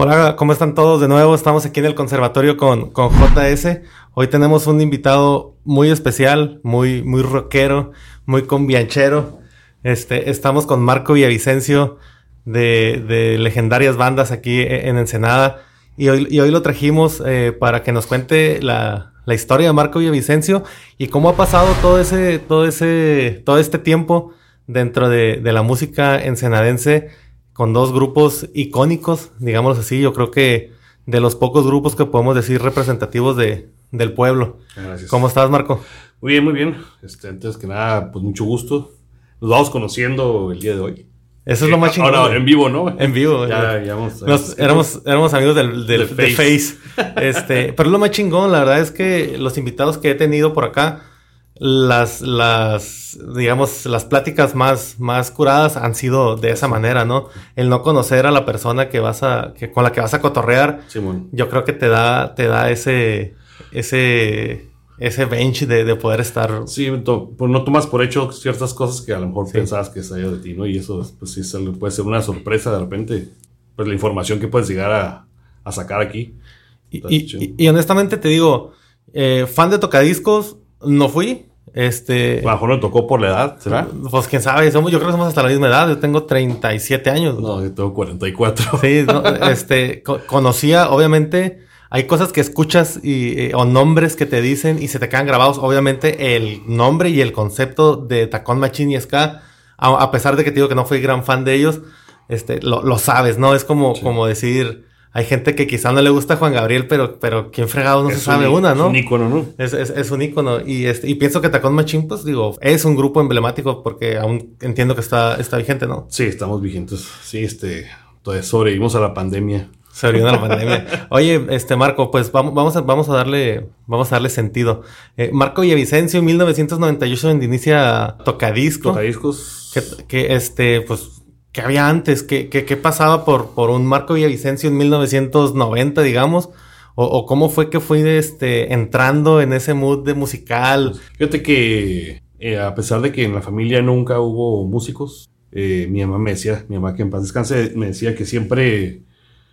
Hola, ¿cómo están todos? De nuevo estamos aquí en el conservatorio con, con JS. Hoy tenemos un invitado muy especial, muy, muy rockero, muy combianchero. Este, estamos con Marco Villavicencio de, de legendarias bandas aquí en Ensenada. Y hoy, y hoy lo trajimos eh, para que nos cuente la, la historia de Marco Villavicencio y cómo ha pasado todo ese, todo ese, todo este tiempo dentro de, de la música ensenadense con dos grupos icónicos, digamos así. Yo creo que de los pocos grupos que podemos decir representativos de, del pueblo. Gracias. ¿Cómo estás, Marco? Muy bien, muy bien. Este, antes que nada, pues mucho gusto. Nos vamos conociendo el día de hoy. Eso es lo más chingón. Ahora, en vivo, ¿no? En vivo. Ya, ya vamos. Nos- éramos, éramos amigos del, del, De de Face. Este, pero lo más chingón, la verdad es que los invitados que he tenido por acá, las, las, digamos, las pláticas más, más curadas han sido de esa manera, ¿no? El no conocer a la persona que vas a, que, con la que vas a cotorrear, Simón. yo creo que te da, te da ese, ese, ese bench de, de poder estar. Sí, to- pues no tomas por hecho ciertas cosas que a lo mejor Sí. pensabas que salía de ti, ¿no? Y eso, pues sí, puede ser una sorpresa de repente. Pues la información que puedes llegar a, a sacar aquí. Y, y- y honestamente te digo, eh, fan de tocadiscos, no fui. Este. A lo mejor no tocó por la edad, ¿será? Pues quién sabe, somos, yo creo que somos hasta la misma edad, yo tengo 37 años. No, yo tengo 44. Sí, no, este, co- conocía, obviamente, hay cosas que escuchas y, eh, o nombres que te dicen y se te quedan grabados, obviamente, el nombre y el concepto de Tacón Machín y Ska, a, a pesar de que te digo que no fui gran fan de ellos, este, lo, lo sabes, ¿no? Es como, Sí. como decir, hay gente que quizá no le gusta Juan Gabriel, pero, pero quién fregado no se Es sabe un- una, es ¿no? un ícono, ¿no? Es, es, es un ícono. Y, este, y pienso que Tacón Machín, pues digo, es un grupo emblemático porque aún entiendo que está, está vigente, ¿no? Sí, estamos vigentes. Sí, este, todavía sobrevivimos a la pandemia. Se vino la pandemia. Oye, este Marco, pues vamos, vamos a, vamos a darle, vamos a darle sentido. Eh, Marco Villavicencio, en 1998, donde inicia Tocadisco. Tocadiscos. Que, que, este, pues, ¿qué había antes? ¿Qué, qué, qué pasaba por, por un Marco Villavicencio en 1990, digamos? O, cómo fue que fui este, entrando en ese mood de musical? Fíjate que eh, a pesar de que en la familia nunca hubo músicos, eh, mi mamá me decía, mi mamá que en paz descanse, me decía que siempre,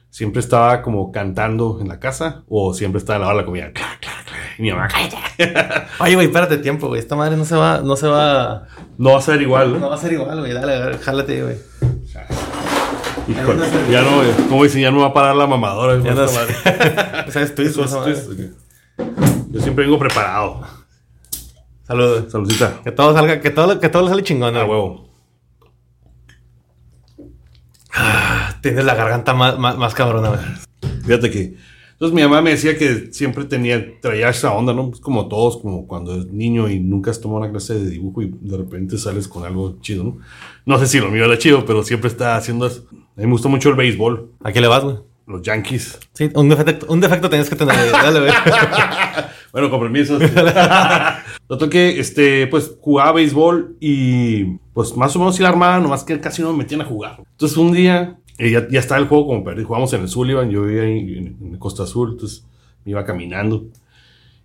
siempre estaba como cantando en la casa o siempre estaba en la de comida. Clac, clac. Y mi mamá, cállate. Oye, güey, espérate tiempo, güey. Esta madre no se va, no se va, No va a ser igual, no ¿no? va a ser igual, güey. Dale, dale, jálate, güey. Híjole, ya no, eh, como dicen, ya no va a parar la mamadora. Ya no madre. O sea, estoy Eso es- esto es- Yo siempre vengo preparado. Saludos. Saludcita. Que todo salga, que todo, que todo le sale chingón, A güey. huevo. Tienes la garganta más, más, más cabrona, güey. Fíjate que. Entonces mi mamá me decía que siempre tenía, traía esa onda, ¿no? Pues como todos, como cuando es niño y nunca has tomado una clase de dibujo y de repente sales con algo chido, ¿no? No sé si lo mío era chido, pero siempre está haciendo eso. A mí me gustó mucho el béisbol, ¿A qué le vas, güey? los Yankees. Sí, un defecto, un defecto tenías que tener. Dale, güey. Bueno, con permiso. Noto que, este, pues, jugaba béisbol y, pues, más o menos sí la armaba, nomás que casi no me metían a jugar. Entonces, un día, eh, ya, ya estaba el juego como perdido. Jugamos en el Sullivan, yo vivía en, en Costa Azul, entonces me iba caminando.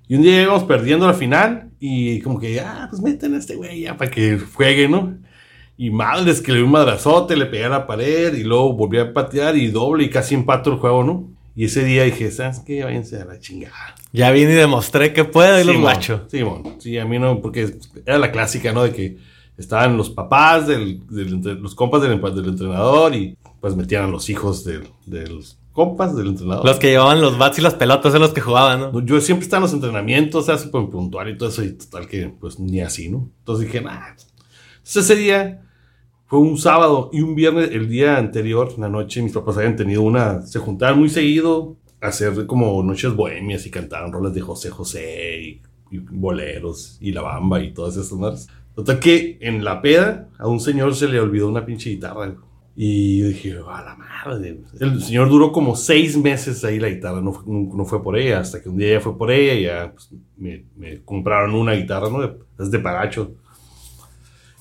Y un día íbamos perdiendo la final y como que, ah, pues meten a este güey ya para que juegue, ¿no? Y madres que le dio un madrazote, le pegué a la pared y luego volví a patear y doble y casi empato el juego, ¿no? Y ese día dije, ¿sabes qué? Váyanse a la chingada. Ya vine y demostré que puedo y los Simón, macho. Simón. Sí, a mí no, porque era la clásica, ¿no? De que estaban los papás, del, del los compas del, del entrenador y pues metían a los hijos del- de los compas del entrenador. Los que llevaban los bats y las pelotas son los que jugaban, ¿no? Yo siempre estaba en los entrenamientos, sea, súper puntual y todo eso, y total que pues ni así, ¿no? Entonces dije, nah. Entonces ese día fue un sábado y un viernes, el día anterior, en la noche, mis papás habían tenido una, se juntaban muy seguido a hacer como noches bohemias y cantaron rolas de José José y, y boleros y la bamba y todas esas madres. Total que en la peda a un señor se le olvidó una pinche guitarra. Y yo dije, a la madre. El señor duró como seis meses ahí la guitarra, no, no, fue por ella, hasta que un día ya fue por ella y ya pues, me, compraron una guitarra, ¿no? Es de Paracho.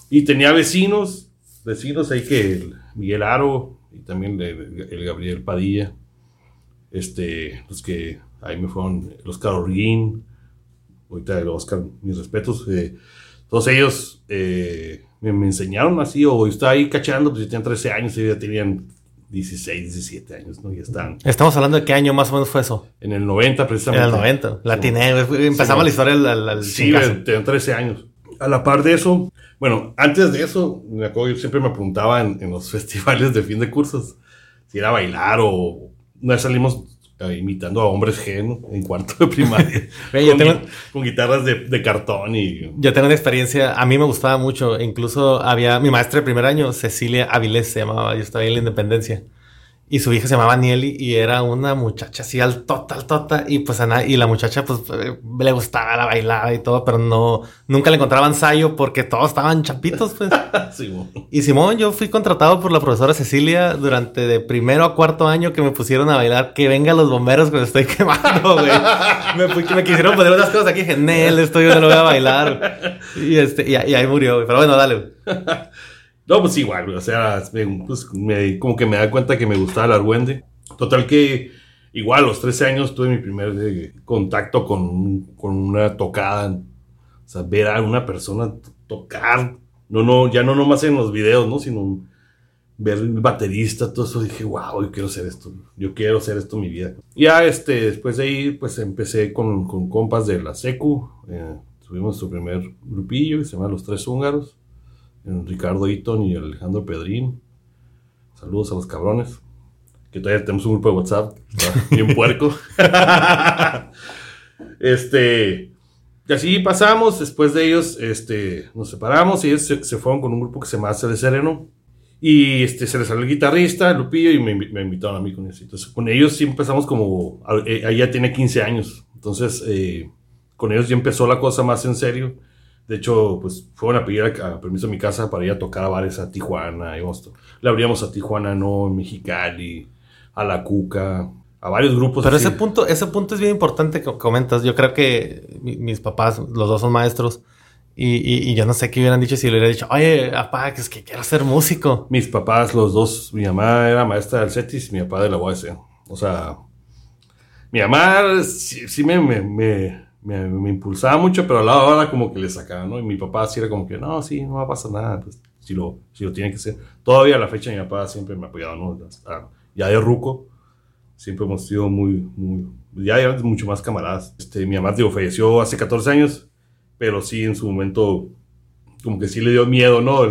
Y tenía vecinos, vecinos ahí que el Miguel Aro y también el, el Gabriel Padilla, este, los que ahí me fueron, el Oscar Orguín, ahorita el Oscar, mis respetos, eh, todos ellos eh, me, me enseñaron así, o yo estaba ahí cachando, pues yo tenía 13 años y ya tenían 16, 17 años, ¿no? Ya están. Estamos hablando de qué año más o menos fue eso. En el 90, En precisamente. el 90. La atiné, güey. Empezamos Sí, la historia al, al, Sí, tenía 13 años. A la par de eso, bueno, antes de eso, me acuerdo, yo siempre me preguntaba en, en los festivales de fin de cursos si era bailar o una vez salimos eh, imitando a hombres G ¿no? en cuarto de primaria con, tengo- gui- con guitarras de, de cartón y Yo tengo una experiencia, a mí me gustaba mucho, incluso había mi maestra de primer año, Cecilia Avilés se llamaba, yo estaba en la Independencia, y su hija se llamaba Nieli y era una muchacha así altota, altota, y pues a y la muchacha pues eh, le gustaba la bailada y todo, pero no, nunca le encontraba ensayo porque todos estaban chapitos pues. bueno. Y Simón, yo fui contratado por la profesora Cecilia durante de primero a cuarto año que me pusieron a bailar que vengan los bomberos que me estoy quemando, güey. me, me quisieron poner unas cosas aquí, dije, Nel, esto yo no lo voy a bailar. Y, este, y, y ahí murió, güey. Pero bueno, dale. No, pues igual, o sea, pues, me- como que me da cuenta que me gustaba el argüende. Total que igual a los 13 años tuve mi primer eh, contacto con, con una tocada. O sea, ver a una persona tocar. No, no, ya no nomás en los videos, ¿no? Sino ver baterista, todo eso. Dije, wow, yo quiero hacer esto. Yo quiero hacer esto mi vida. Ya, este, después de ahí, pues empecé con, con compas de la SECU. Eh, tuvimos nuestro primer grupillo que se llama Los Tres Húngaros Ricardo Eaton y Alejandro Pedrín. Saludos a los cabrones. Que todavía tenemos un grupo de WhatsApp. Está bien puerco. este. Y así pasamos. Después de ellos, este, nos separamos. Y ellos se, se fueron con un grupo que se llama de Sereno. Y este, se les salió el guitarrista, Lupillo, y me, me invitaron a mí con ellos. Entonces, con ellos sí empezamos como. a- eh, Ella tiene 15 años. Entonces, eh, con ellos ya empezó la cosa más en serio. De hecho, pues fueron a pedir a, a permiso a mi casa para ir a tocar a bares a Tijuana. íbamos to- le abríamos a Tijuana, no, Mexicali, a La Cuca, a varios grupos. Pero así. ese punto, ese punto es bien importante que comentas. Yo creo que mi- mis papás, los dos son maestros. Y, y, y yo no sé qué hubieran dicho si le hubiera dicho, oye, papá, que es que quiero ser músico. Mis papás, los dos, mi mamá era maestra del CETIS y mi papá de la UAS. O sea, mi mamá sí, sí me, me, me, me- me impulsaba mucho, pero a la hora como que le sacaba, ¿no? Y mi papá sí era como que, no, sí, no va a pasar nada, pues si lo, si lo tiene que hacer. Todavía a la fecha mi papá siempre me ha apoyado, ¿no? Ya de ruco, siempre hemos sido muy, muy, ya ya mucho más camaradas. Este, mi mamá, digo, falleció hace 14 años, pero sí en su momento como que sí le dio miedo, ¿no?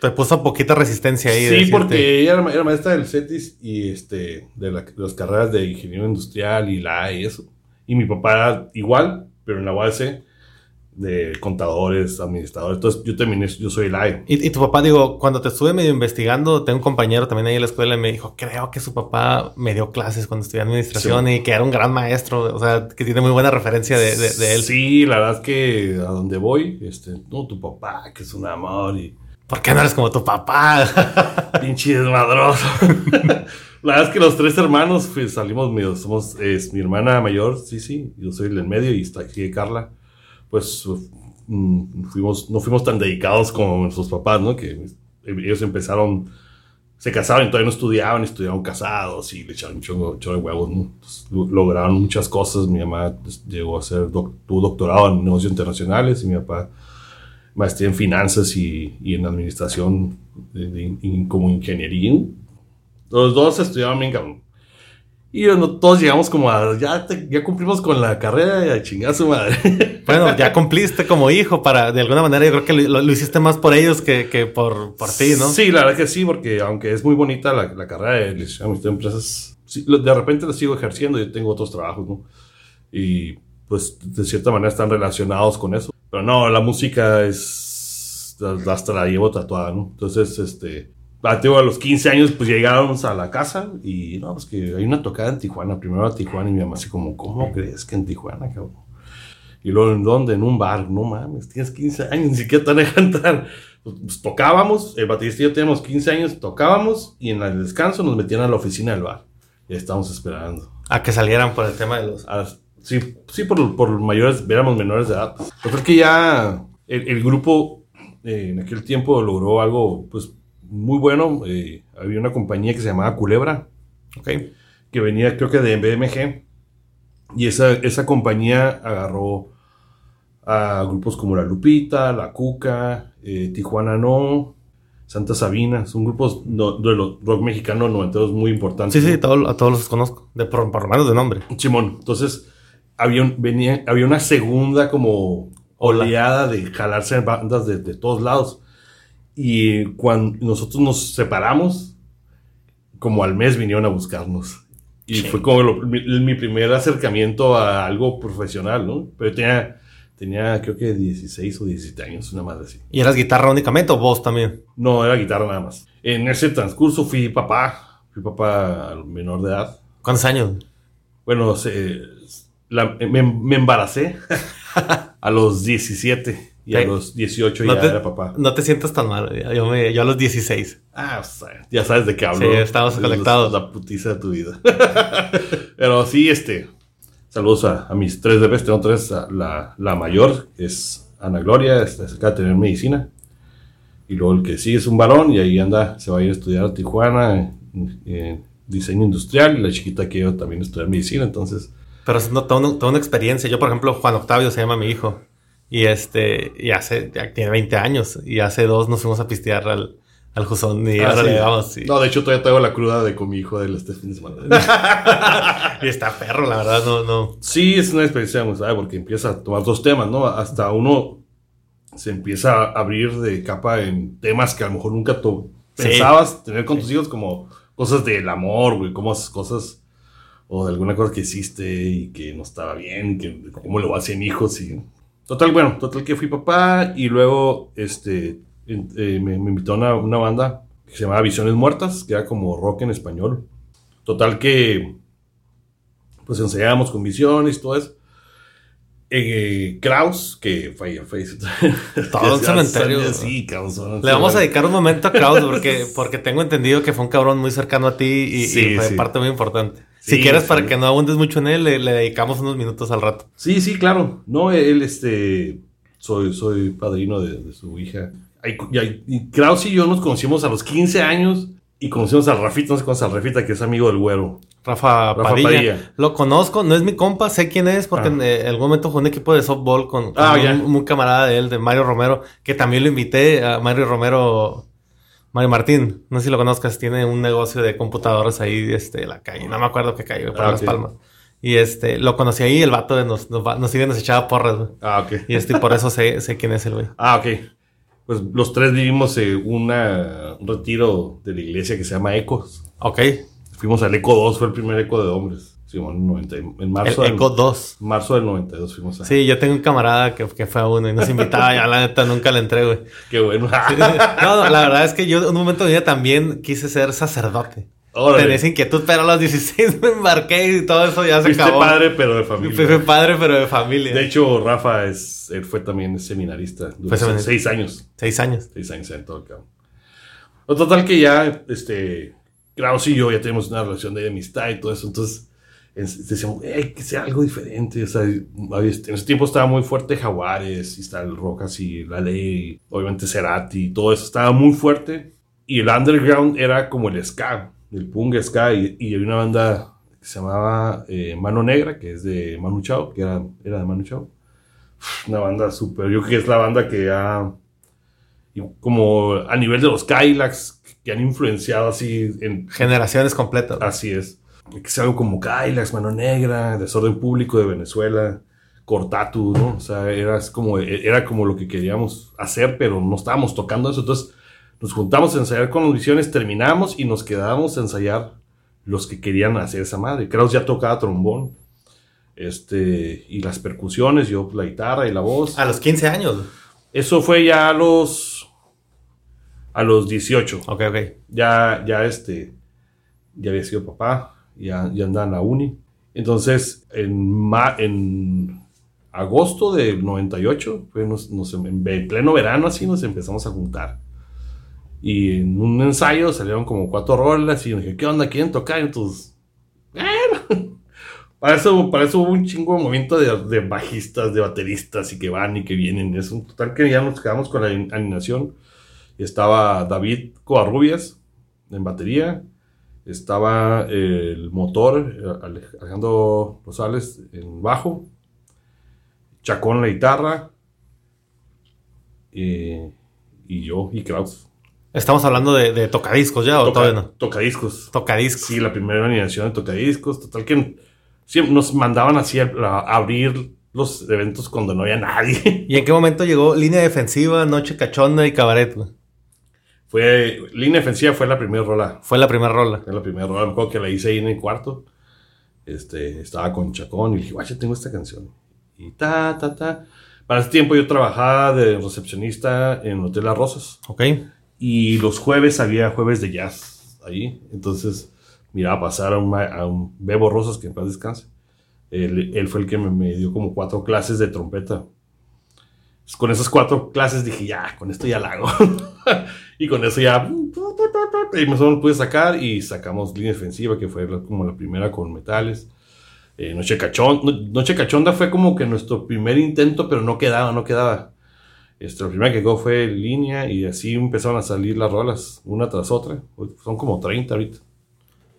Te puso poquita resistencia ahí. Sí, decirte- porque ella era, ma- era maestra del CETIS y este, de, la- de las carreras de ingeniero industrial y la y eso. Y mi papá igual, pero en la UAS de contadores, administradores. Entonces yo terminé, yo soy el AE. Y, y tu papá, digo, cuando te estuve medio investigando, tengo un compañero también ahí en la escuela y me dijo, creo que su papá me dio clases cuando estudié administración Sí. y que era un gran maestro, o sea, que tiene muy buena referencia de, de- de él. Sí, la verdad es que a donde voy, este, no, tu papá, que es un amor y ¿Por qué no eres como tu papá? pinche desmadroso. la verdad es que los tres hermanos pues, salimos medio, somos, es mi hermana mayor, sí, sí, yo soy el del medio y está aquí Carla. Pues mm, fuimos, no fuimos tan dedicados como nuestros papás, ¿no? Que ellos empezaron, se casaron y todavía no estudiaban, estudiaron casados y le echaron un chorro, de huevos, ¿no? Entonces, lo- lograron muchas cosas. Mi mamá llegó a ser, doc- doctorado en negocios internacionales y mi papá maestría en finanzas y, y en administración de- de- y como ingeniería. Los dos estudiaban bien cabrón. Y no, todos llegamos como a, ya, te- ya cumplimos con la carrera y a chingar a su madre. bueno, ya cumpliste como hijo para, de alguna manera, yo creo que lo, lo hiciste más por ellos que, que por, por ti, ¿no? Sí, la verdad que sí, porque aunque es muy bonita la, la carrera de administración de empresas, sí, de repente la sigo ejerciendo, yo tengo otros trabajos, ¿no? Y pues de cierta manera están relacionados con eso. Pero no, la música es, hasta la llevo tatuada, ¿no? Entonces, este, digo, a los 15 años pues llegamos a la casa y no, pues que hay una tocada en Tijuana, primero a Tijuana y mi mamá así como, ¿cómo crees que en Tijuana, cabrón? Y luego, ¿en dónde? En un bar. No mames, tienes 15 años, ni siquiera te van a entrar. Pues, pues, tocábamos, el baterista y yo teníamos 15 años, tocábamos y en el descanso nos metían a la oficina del bar. Ya estábamos esperando. A que salieran por el tema de los... Sí, sí por, por mayores, éramos menores de edad. Yo creo que ya el, el grupo eh, en aquel tiempo logró algo pues muy bueno. Eh, había una compañía que se llamaba Culebra, Ok. que venía creo que de BMG. Y esa, esa compañía agarró a grupos como La Lupita, La Cuca, eh, Tijuana No, Santa Sabina, son grupos no- de los rock mexicano noventeros muy importantes. Sí, sí, todo- a todos los conozco. De, por, por lo menos de nombre. Simón, entonces había, un- venía, había una segunda como oleada de jalarse bandas de, de todos lados. Y cuando nosotros nos separamos, como al mes vinieron a buscarnos. Y Sí. fue como lo- mi, mi primer acercamiento a algo profesional, ¿no? Pero tenía, tenía creo que 16 o 17 años, una madre así. ¿Y eras guitarra únicamente o voz también? No, era guitarra nada más. En ese transcurso fui papá, fui papá menor de edad. ¿Cuántos años? Bueno, se- la- me, me embaracé a los 17 y a los 18 No ya te, era papá. no te sientas tan mal. Yo, me- yo a los 16. Ah, o sea, ya sabes de qué hablo. Sí, estamos Es conectados. La putiza de tu vida. Pero sí, este. Saludos a, a mis tres bebés. Tengo tres. a La, la mayor es Ana Gloria, está cerca de tener medicina. Y luego el que sí es un varón y ahí anda, se va a ir a estudiar a Tijuana en, en diseño industrial. Y la chiquita que yo también estudiar medicina. Entonces, Pero es no, toda, una, toda una experiencia. Yo, por ejemplo, Juan Octavio se llama mi hijo. Y este, y hace, ya tiene 20 años. Y hace dos nos fuimos a pistear al, al Juzón. Y Ah, ahora sí. le damos. sí. No, de hecho todavía traigo la cruda de con mi hijo del este fin de semana. Y está perro, la verdad, no, no. sí, es una experiencia muy porque empieza a tomar dos temas, ¿no? Hasta uno se empieza a abrir de capa en temas que a lo mejor nunca tú Sí. pensabas tener con tus hijos como cosas del amor, güey, como cosas o de alguna cosa que hiciste y que no estaba bien, que cómo lo hacen hijos y total, bueno, total que fui papá y luego este eh, me, me invitó a una, una banda que se llamaba Visiones Muertas, que era como rock en español. Total que pues ensayábamos con visiones y todo eso. Eh, Kraus, que falla, falleció. Todo un cementerio. Sí, Kraus. Le vamos a dedicar un momento a Kraus porque, porque tengo entendido que fue un cabrón muy cercano a ti y, fue sí. parte muy importante. Sí, si quieres, sí. para que no abundes mucho en él, le, le dedicamos unos minutos al rato. Sí, sí, claro. No, él, este, soy, soy padrino de, de su hija. Ay, y, Kraus y yo nos conocimos a los 15 años y conocimos al Rafita, no sé conoces al Rafita, que es amigo del güero. Rafa, Rafa Padilla. Padilla. Lo conozco, no es mi compa, sé quién es, porque Ah. en eh, algún momento jugó un equipo de softball con, con Ah, un, un camarada de él, de Mario Romero, que también lo invité a Mario Romero, Mario Martín, no sé si lo conozcas, tiene un negocio de computadoras ahí, este, en la calle, no me acuerdo qué calle, para Ah, Las. Palmas. Y este, lo conocí ahí, el vato de nos, nos, nos sigue, nos echaba porras, güey. Ah, ok. Y este, por eso sé, sé quién es el güey. Ah, ok. Pues los tres vivimos en una, un retiro de la iglesia que se llama Ecos. Ok, Fuimos al Eco 2, fue el primer Eco de hombres. Sí, bueno, en 90 en el marzo, del, Eco 2. marzo del 92 fuimos a... Sí, yo tengo un camarada que, que fue a uno y nos invitaba, ya la neta nunca le entré, güey. Qué bueno. No, no, la verdad es que yo en un momento de mi vida también quise ser sacerdote. Órale. Tenía esa inquietud, pero a los 16 me embarqué y todo eso ya se Fuiste acabó. padre, pero de familia. fui padre, pero de familia. De hecho, Rafa es, él fue también seminarista. Duró Fue seminarista. seis años. Seis años. Seis años en todo el campo. Lo total que ya, este, Kraus y yo ya tenemos una relación de amistad y todo eso. Entonces, es- decíamos, "Ey, que sea algo diferente. O sea, había- en ese tiempo estaba muy fuerte Jaguares, y está el Rock así, La Ley, obviamente Cerati, y todo eso estaba muy fuerte. Y el underground era como el ska, el punk ska. Y, y había una banda que se llamaba eh, Mano Negra, que es de Manu Chao, que era, era de Manu Chao. Una banda súper, yo creo que es la banda que ha y como a nivel de los Kylax que han influenciado así en Generaciones completas. así es que sea algo como Kylax, Mano Negra, Desorden Público de Venezuela, Cortatu, ¿no? O sea, era como era como lo que queríamos hacer, pero no estábamos tocando eso, entonces nos juntamos a ensayar con audiciones, terminamos y nos quedábamos a ensayar los que querían hacer esa madre. Kraus ya tocaba trombón. Este, y las percusiones, yo la guitarra y la voz. A los 15 años. Eso fue ya a los a los 18. Ok, ok. Ya ya este ya había sido papá, ya ya andaba en la uni. Entonces, en ma- en agosto del 98, fue nos, nos- en ve- pleno verano así nos empezamos a juntar. Y en un ensayo salieron como cuatro rolas y dije, ¿qué onda? ¿Quieren tocar? Entonces, bueno, para eso, para eso hubo un chingo de movimiento de, de bajistas, de bateristas y que van y que vienen. Es un total que ya nos quedamos con la. Y estaba David Covarrubias en batería. Estaba el motor, eh, Ale- Alejandro Rosales en bajo. Chacón la guitarra. eh, y yo y Kraus. Estamos hablando de, de tocadiscos ya, ¿o Toca- todavía no? Tocadiscos. Tocadiscos. Sí, la primera alineación de tocadiscos. Total que siempre nos mandaban así a, a abrir los eventos cuando no había nadie. ¿Y en qué momento llegó línea defensiva, noche cachonda y cabaret? güey? Fue, línea defensiva fue la primera rola. Fue la primera rola. Fue la primera rola. Me acuerdo que la hice ahí en el cuarto. Este, estaba con Chacón y le dije, guacha, tengo esta canción. Y ta, ta, ta. Para ese tiempo yo trabajaba de recepcionista en Hotel Las Rosas. ¿Ok? Y los jueves había jueves de jazz ahí. Entonces miraba pasar a un, a un Bebo Rosas, que en paz descanse. Él, él fue el que me, me dio como cuatro clases de trompeta. Pues, con esas cuatro clases dije, ya, con esto ya la hago. y con eso ya... Y más o menos pude sacar y sacamos línea defensiva, que fue como la primera con metales. Eh, Noche Cachonda, Noche Cachonda fue como que nuestro primer intento, pero no quedaba, no quedaba. Este, lo primero que quedó fue línea y así empezaron a salir las rolas, una tras otra. Son como 30 ahorita,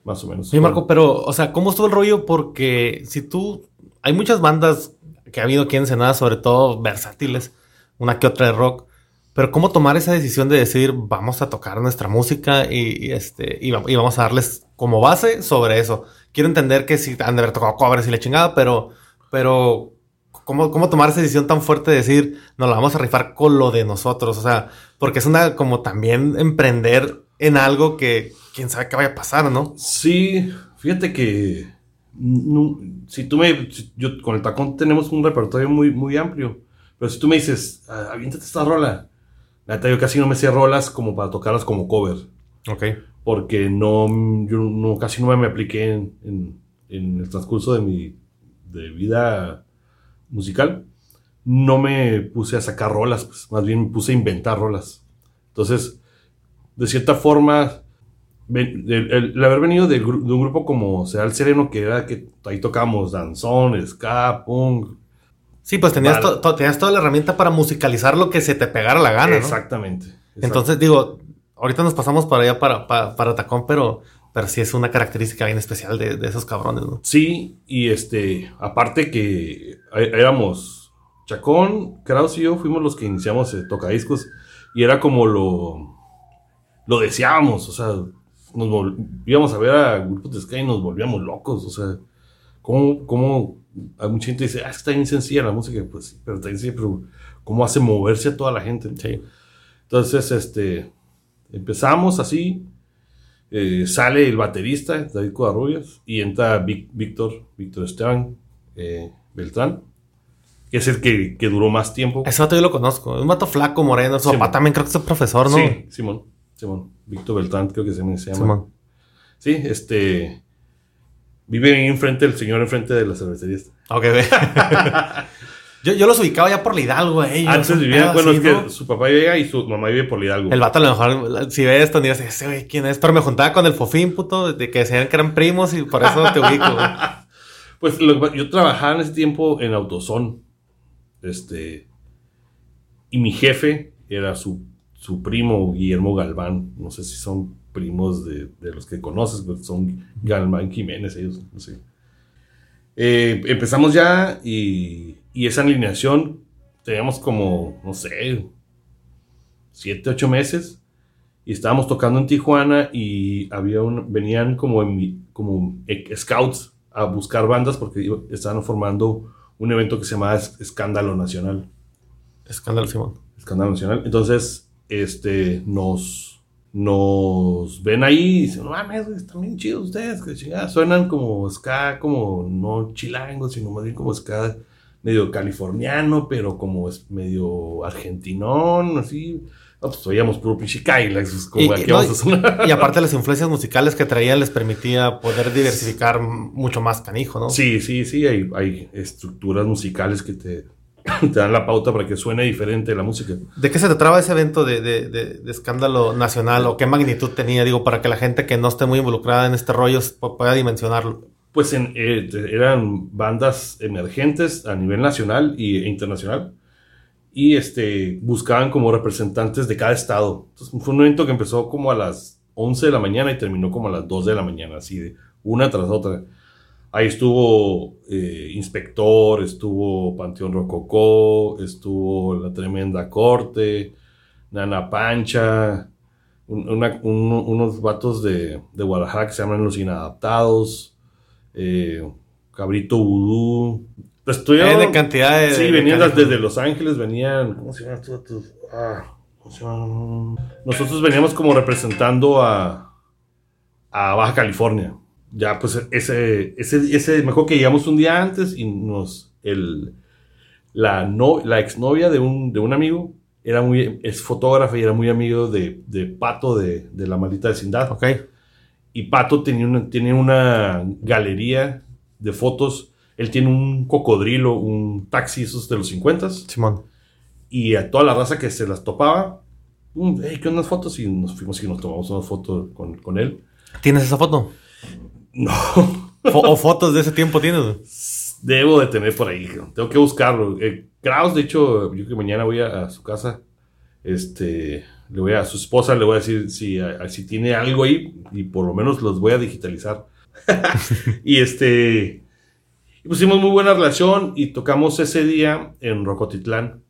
más o menos. Sí, Marco, pero, o sea, ¿cómo estuvo el rollo? Porque si tú. Hay muchas bandas que ha habido aquí en Ensenada, sobre todo versátiles, una que otra de rock. Pero ¿cómo tomar esa decisión de decir, vamos a tocar nuestra música y, este, y, y vamos a darles como base sobre eso? Quiero entender que sí han de haber tocado covers y la chingada, pero, pero ¿cómo, ¿cómo tomar esa decisión tan fuerte de decir, nos la vamos a rifar con lo de nosotros? O sea, porque es una como también emprender en algo que quién sabe qué vaya a pasar, ¿no? Sí, fíjate que no- si tú me, si- yo con el tacón tenemos un repertorio muy, muy amplio, pero si tú me dices, "Ah, aviéntate esta rola, la neta yo casi no me sé rolas como para tocarlas como cover, Ok. porque no, yo no, casi no me apliqué en, en- en el transcurso de mi de vida musical, no me puse a sacar rolas, pues, más bien me puse a inventar rolas. Entonces, de cierta forma, el, el- el haber venido de, un grupo como Sea el Sereno, que era que ahí tocábamos danzón, ska, punk. Sí, pues tenías, Vale. to- to- tenías toda la herramienta para musicalizar lo que se te pegara la gana, ¿no? exactamente. exact- Entonces, digo, ahorita nos pasamos para allá para, para, para Tacón, pero, pero sí es una característica bien especial de, de esos cabrones, ¿no? Sí, y este, aparte que é- éramos Chacón, Kraus y yo fuimos los que iniciamos el tocadiscos y era como lo, lo deseábamos, o sea, nos vol- íbamos a ver a grupos de ska y nos volvíamos locos, o sea, ¿cómo, cómo hay mucha gente dice, ah, está bien sencilla la música, pues sí, pero está bien sencilla, pero ¿cómo hace moverse a toda la gente? Sí. Entonces, este, empezamos así, eh, sale el baterista, David Covarrubias, y entra Vic- Víctor, Víctor Esteban eh, Beltrán, que es el que, que duró más tiempo. Ese vato yo lo conozco. Es un vato flaco, moreno. Su papá también creo que es profesor, ¿no? Sí, Simón, Simón, Víctor Beltrán creo que se, me- se llama. Simón. Sí, este, vive ahí enfrente, el señor enfrente de la cervecería. Ok, ve. yo, yo los ubicaba ya por la Hidalgo, eh. Antes un vivía, pedo bueno, así, es que su papá llega y su mamá vive por Hidalgo. El vato a lo mejor, si ve esto, dirás, ese güey, ¿quién es? Pero me juntaba con el Fofín, puto, de que decían que eran primos y por eso te ubico, güey. Pues lo yo trabajaba en ese tiempo en Autosón. Este. Y mi jefe era su, su primo Guillermo Galván. No sé si son primos de, de los que conoces, pero son Galván Jiménez, ellos, no sé. Eh, empezamos ya y, y esa alineación teníamos como, no sé, siete, ocho meses. Y estábamos tocando en Tijuana y había un, venían como, en como scouts a buscar bandas porque estaban formando un evento que se llamaba Es- Escándalo Nacional. Escándalo, Simón. Escándalo Nacional. Entonces, este, nos, nos ven ahí y dicen, no mames, están bien chidos ustedes, que chingada. Suenan como ska, como no chilango, sino más bien como ska medio californiano, pero como es medio argentinón, así. No, pues oíamos puro pinche Kylax, como Y- aquí y- no, vamos a sonar. Y aparte las influencias musicales que traían les permitía poder diversificar mucho más canijo, ¿no? Sí, sí, sí, hay, hay estructuras musicales que te, te dan la pauta para que suene diferente la música. ¿De qué se trataba ese evento de, de- de- de escándalo nacional o qué magnitud tenía? Digo, para que la gente que no esté muy involucrada en este rollo pu- pueda dimensionarlo. Pues en, eh, eran bandas emergentes a nivel nacional y- e internacional y este, buscaban como representantes de cada estado. Entonces fue un evento que empezó como a las 11 de la mañana y terminó como a las 2 de la mañana, así de una tras otra. Ahí estuvo eh, Inspector, estuvo Panteón Rococó, estuvo La Tremenda Corte, Nana Pancha, un- una- un- unos vatos de, de Guadalajara que se llaman Los Inadaptados, eh, Cabrito Vudú. Estuvieron- N cantidad de- Sí, de venían canijos. desde Los Ángeles, venían. ¿Cómo se llaman estos? Ah, ¿cómo se llaman? Nosotros veníamos como representando a, a Baja California. Ya, pues ese, ese, ese, mejor que llegamos un día antes y nos. El, la, no, la exnovia de un, de un amigo era muy, es fotógrafa y era muy amigo de, de Pato de, de la maldita vecindad. Ok. Y Pato tenía una, tiene una galería de fotos. Él tiene un cocodrilo, un taxi, esos de los 50 Simón. y a toda la raza que se las topaba, hey, ¿qué unas fotos? Y nos fuimos y nos tomamos una foto con, con él. ¿Tienes esa foto? No, ¿O fotos de ese tiempo tienes? debo de tener por ahí, tengo que buscarlo. Eh, Kraus, de hecho, yo que mañana voy a, a su casa, este, le voy a, a su esposa, le voy a decir si, a- si tiene algo ahí y por lo menos los voy a digitalizar. y este, pusimos muy buena relación y tocamos ese día en Rocotitlán,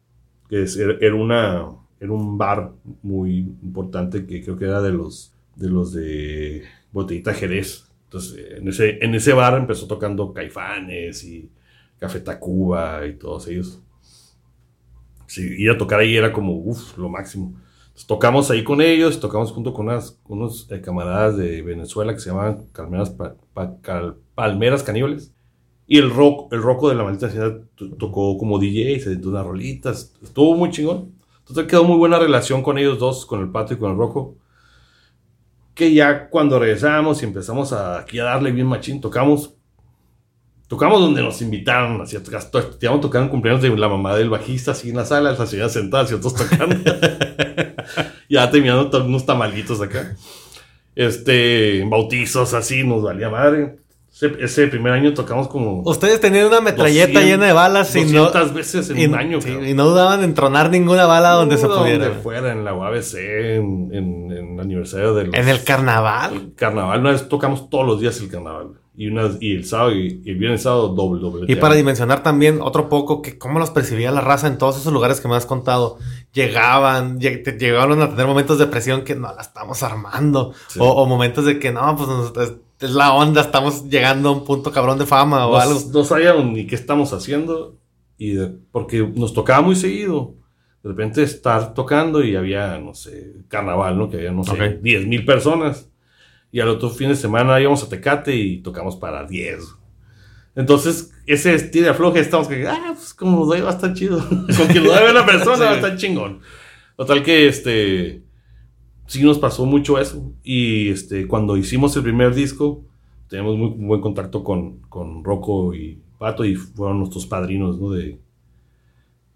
que es- era, era una, era un bar muy importante que creo que era de los de, los de Botellita Jerez. Entonces, en ese, en ese bar empezó tocando Caifanes y Café Tacuba y todos ellos. Sí, ir a tocar ahí era como, uff, lo máximo. Entonces, tocamos ahí con ellos, tocamos junto con unas, unos eh, camaradas de Venezuela que se llamaban Palmeras, Palmeras Caníbales. Y el rock, el roco de la maldita ciudad to- tocó como DJ, se dio unas rolitas, estuvo muy chingón. Entonces quedó muy buena relación con ellos dos, con el Pato y con el Roco. Que ya cuando regresamos y empezamos a, aquí a darle bien machín, tocamos. Tocamos donde nos invitaron, así, tocando cumpleaños de la mamá del bajista, así en la sala, la señora sentada, y otros tocando. ya terminando unos tamalitos acá. Este, bautizos así, nos valía madre. Ese, ese primer año tocamos como Ustedes tenían una metralleta 200, llena de balas y no, 200 veces en y, un año. sí, y no dudaban en tronar ninguna bala donde se No, pudiera. Donde fuera, en la UABC, en, en, en el aniversario del En el carnaval. carnaval. Una vez tocamos todos los días el carnaval. Y, una, y el sábado y, y el viernes sábado doble, doble. Y para dimensionar también otro poco que cómo los percibía la raza en todos esos lugares que me has contado. Llegaban, lleg- te- llegaron a tener momentos de presión que no la estamos armando. Sí. O, o momentos de que no, pues nos- es, es la onda, estamos llegando a un punto cabrón de fama o algo. no, sabíamos ni qué estamos haciendo. Y de- porque nos tocaba muy seguido. De repente estar tocando y había, no sé, carnaval, ¿no? Que había, no sé, Ok. 10 mil personas. Y al otro fin de semana íbamos a Tecate y tocamos para 10. Entonces, ese estilo de afloje, estamos que, ah, pues como nos doy va a estar chido. Con que lo debe una persona Sí. va a estar chingón. Total que, este, sí nos pasó mucho eso. Y, este, cuando hicimos el primer disco, tenemos muy buen contacto con, con Rocco y Pato y fueron nuestros padrinos, ¿no? De,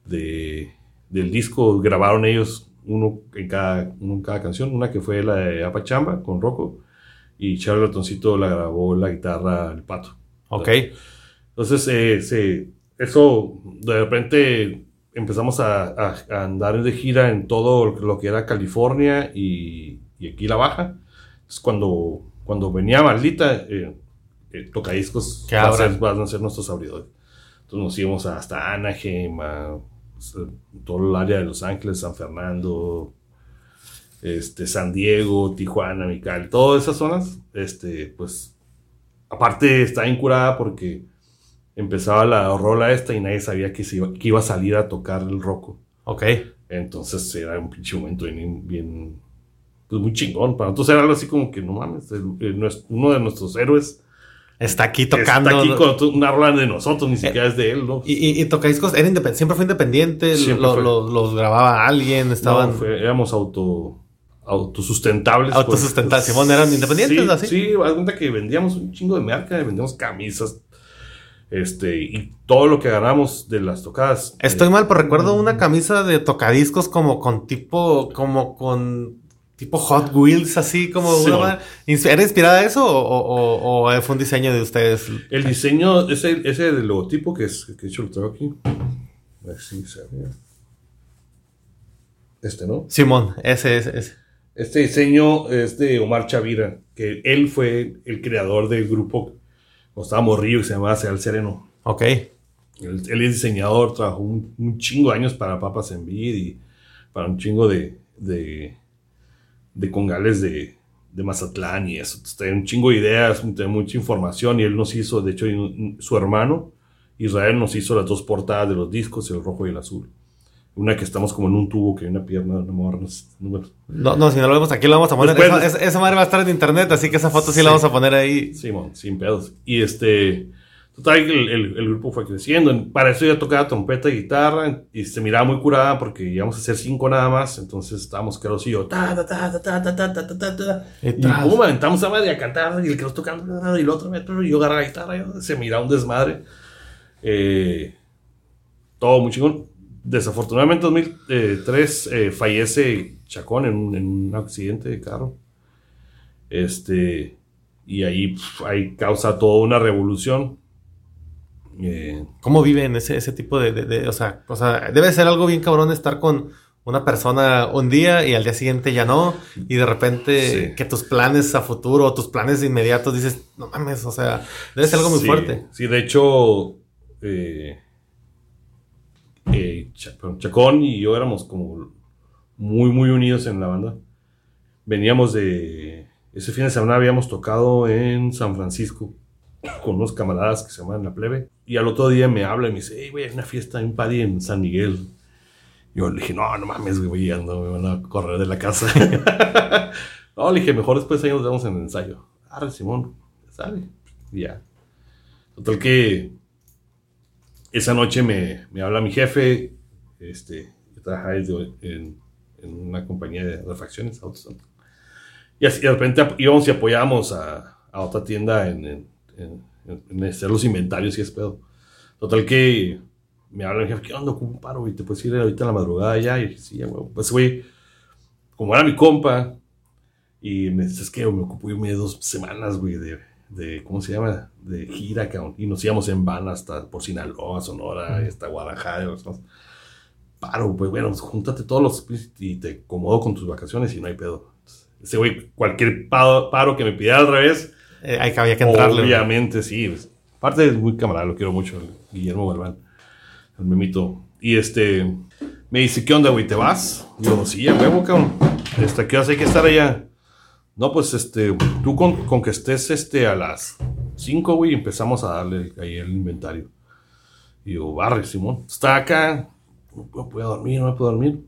de, del disco grabaron ellos uno en, cada, uno en cada canción. Una que fue la de Apachamba con Rocco y Charlie Ratoncito la grabó la guitarra el Pato. Ok. Entonces, eh, se- eso de repente empezamos a, a- a andar de gira en todo lo que era California y, y aquí la Baja. Entonces, cuando, cuando venía Maldita, eh, eh, tocadiscos Que va a ser- van a ser nuestros abridores. Entonces nos íbamos hasta Anaheim, a, pues, a todo el área de Los Ángeles, San Fernando, este, San Diego, Tijuana, Mical, todas esas zonas, este, pues, aparte está incurada porque empezaba la rola esta y nadie sabía que, se iba, que iba a salir a tocar el roco. Ok. Entonces era un pinche momento bien, bien, pues muy chingón. Para nosotros era algo así como que, no mames, el- el- nues- uno de nuestros héroes Está aquí tocando. está aquí con una rola de nosotros, ni siquiera es de él, ¿no? Y, y, y Tocadiscos era independ- siempre fue independiente, Siempre lo- fue. lo- los grababa alguien, estaban No, fue- éramos auto, autosustentables. pues. Autosustentables, Simón, eran independientes, sí, así. Sí, haz cuenta que vendíamos un chingo de merca, vendíamos camisas, este, y todo lo que ganamos de las tocadas. Estoy eh, mal, pero recuerdo una camisa de tocadiscos como con tipo, como con tipo Hot Wheels, así como Sí, una ¿Era inspirada de eso o, o- o fue un diseño de ustedes? El diseño, ese, ese del logotipo que es, que hecho lo traigo aquí. A se ve. Este, ¿no? Simón, ese es. Ese. Este diseño es de Omar Chavira, que él fue el creador del grupo cuando estaba morrillo que se llamaba Seal Sereno. Ok. Él, él es diseñador, trabajó un, un chingo de años para Papas en Vid y para un chingo de, de, de congales de, de Mazatlán y eso. Entonces, tenía un chingo de ideas, tenía mucha información y él nos hizo, de hecho, su hermano, Israel, nos hizo las dos portadas de los discos, el rojo y el azul. Una que estamos como en un tubo, que hay una pierna, una morra, no sé, bueno. No, no, si no lo vemos aquí lo vamos a poner. Después- esa, madre va a estar en internet, así que esa foto sí, Sí. la vamos a poner ahí. Simón, sin pedos. Y este, total, el, el- el grupo fue creciendo. Para eso ya tocaba trompeta y guitarra y se miraba muy curada porque íbamos a hacer cinco nada más. Entonces estábamos Carlos y yo, ta, ta, ta, ta, ta, ta, ta, ta, ta. Y pum, aventamos a madre a cantar y el que nos tocando y el otro, y yo agarraba la guitarra, y se miraba un desmadre. Eh, todo muy chingón. Desafortunadamente en 2003 eh, fallece Chacón en un, en un accidente de carro. Este, y ahí, pf, ahí causa toda una revolución. Eh, ¿Cómo viven ese, ese tipo de, de- de- o, sea, o sea, debe ser algo bien cabrón estar con una persona un día y al día siguiente ya no. Y de repente Sí. que tus planes a futuro, tus planes inmediatos, dices, no mames, o sea, debe ser algo muy sí, fuerte. Sí, de hecho, eh, eh, Chacón y yo éramos como muy, muy unidos en la banda. Veníamos de... Ese fin de semana habíamos tocado en San Francisco con unos camaradas que se llaman La Plebe. Y al otro día me habla y me dice, hey, güey, hay una fiesta, hay un party en San Miguel. Yo le dije, no, no mames, güey, me van a correr de la casa. no, le dije, mejor después ahí nos vemos en el ensayo. Arre, Simón, sale. Y ya. Total que esa noche me, me habla mi jefe, este, yo trabajaba desde- en, en una compañía de refacciones, AutoZone. Y así de repente íbamos y apoyábamos a, a otra tienda en, en, en- hacer los inventarios y es pedo. Total que me habla mi jefe, ¿qué onda? Un paro, güey, ¿te puedes ir ahorita en la madrugada ya? Y dije, sí, ya, güey. Pues, güey, como era mi compa, y me dice, es que me ocupo irme dos semanas, güey, de, de, ¿cómo se llama? De gira, cabrón. Y nos íbamos en van hasta por Sinaloa, Sonora, y hasta Guadalajara. los. Paro, pues bueno, pues, júntate todos los y te acomodo con tus vacaciones y no hay pedo. Ese güey, cualquier paro, paro que me pidiera al revés, Eh, hay que, había que entrarle. obviamente sí. pues, Aparte es muy camarada, lo quiero mucho, Guillermo Galván, el memito. Y este, me dice, ¿qué onda, güey? ¿Te vas? Y yo, sí, a huevo, cabrón. Este, ¿qué hace? Hay que estar allá. No, pues, este, tú con, con que estés, este, a las 5, güey, empezamos a darle ahí el inventario. Y yo, barre, Simón, está acá, no puedo, puedo dormir, no me puedo dormir.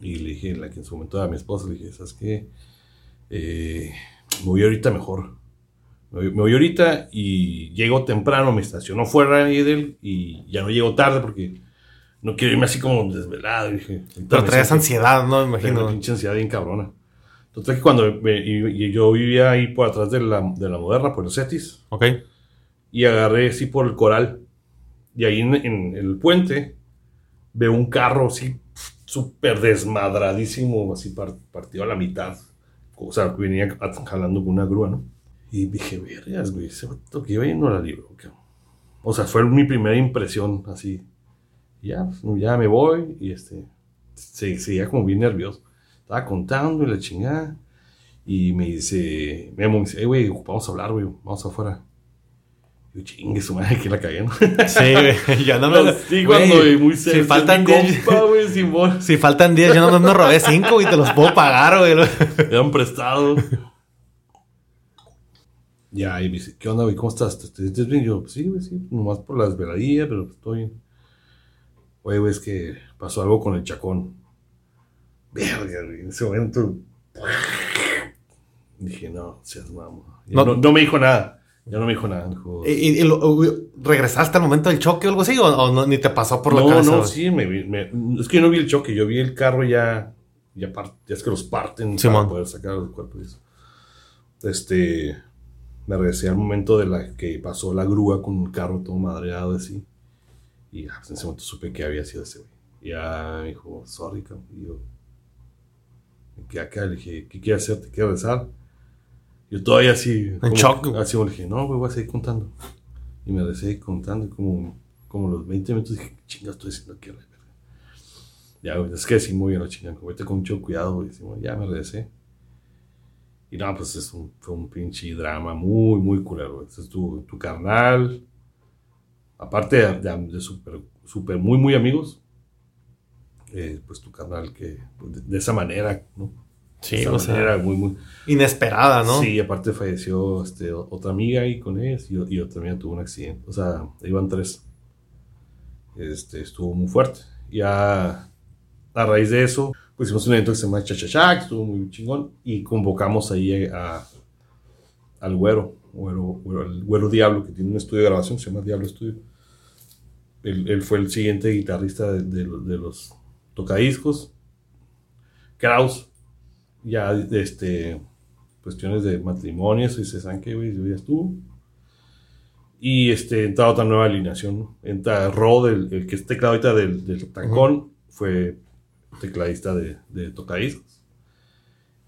Y le dije, la que en su momento era mi esposa, le dije, ¿sabes qué? Eh, me voy ahorita mejor. Me voy, ahorita y llego temprano, me estaciono fuera de él y ya no llego tarde porque no quiero irme así como desvelado. Dije, Pero siento- ansiedad, ¿no? Me tengo una imagino. pinche ansiedad bien cabrona. Entonces cuando y- y yo vivía ahí por atrás de la, de la moderna, por los Cetis, Ok. y agarré así por el coral. Y ahí en, en el puente veo un carro así súper desmadradísimo, así par- partido a la mitad. O sea, venía jalando con una grúa, ¿no? Y dije, vergas, güey, ese vato que iba ahí no la libro. cabrón". O sea, fue mi primera impresión, así. Ya, pues, ya me voy y este, se, seguía como bien nervioso. Estaba contando y la chingada. Y me dice, Memo, me dice, hey, güey, vamos a hablar, güey, vamos afuera. Y yo, chingue su madre, que la cagué, ¿no? Sí, güey. Ya no me. Sí, güey, cuando muy si serio, faltan mi 10. compa, güey, Simón. Si faltan 10, yo nomás me robé 5 y te los puedo pagar, güey. Me han prestado. Ya, y me dice, ¿qué onda, güey? ¿Cómo estás? ¿Te, te sientes bien? Yo, pues sí, güey, sí, nomás por las veladillas, pero pues, estoy bien. Oye, güey, es que pasó algo con el chacón. Verga, güey, en ese momento. Dije, no, seas mamá. No. No, no, me dijo nada. Ya no me dijo nada. ¿Y, y- y lo- regresaste al momento del choque o algo así? ¿O, o no, ni te pasó por la no, cabeza? no, güey? sí, me, me- es que yo no vi el choque, yo vi el carro ya, ya, par- ya es que los parten Simón. para poder sacar los cuerpos. y eso. Este, me regresé al momento de la que pasó la grúa con un carro todo madreado así. Y pues, en ese momento supe que había sido ese güey. Ya me dijo, sorry, cabrón. Y yo, quedé acá, le dije, ¿qué quieres hacer? ¿Te quieres rezar? Yo todavía así. como- shock. Así, le dije, no, güey, voy a seguir contando. Y me regresé contando, y como, como los 20 minutos dije, ¿qué chingas estoy diciendo verga?". Ya, güey, es que sí, muy bien la chingada, vete con mucho cuidado, güey. Ya me regresé. Y no, pues es un, fue un pinche drama muy, muy culero, güey. Es tu, tu carnal. Aparte de, de, de súper, súper, muy, muy amigos. Eh, pues tu carnal que, pues, de, de esa manera, ¿no? Sí, esa o sea, manera muy, muy... Inesperada, ¿no? Sí, aparte falleció este, otra amiga ahí con ellos y, y otra amiga tuvo un accidente. O sea, iban tres. Este, estuvo muy fuerte. Ya a raíz de eso, pues hicimos un evento que se llama Chachachá, que estuvo muy chingón. Y convocamos ahí a, al güero, güero, güero- el güero Diablo, que tiene un estudio de grabación, se llama Diablo Studio. Él, él fue el siguiente guitarrista de, de los tocadiscos. Kraus, ya este, cuestiones de matrimonio, eso, y se saben que, güey, ya estuvo. Y este, entra otra nueva alineación, ¿no? Entra Rod, el, el que es teclado ahorita del, del Tancón, fue tecladista de, de tocadiscos.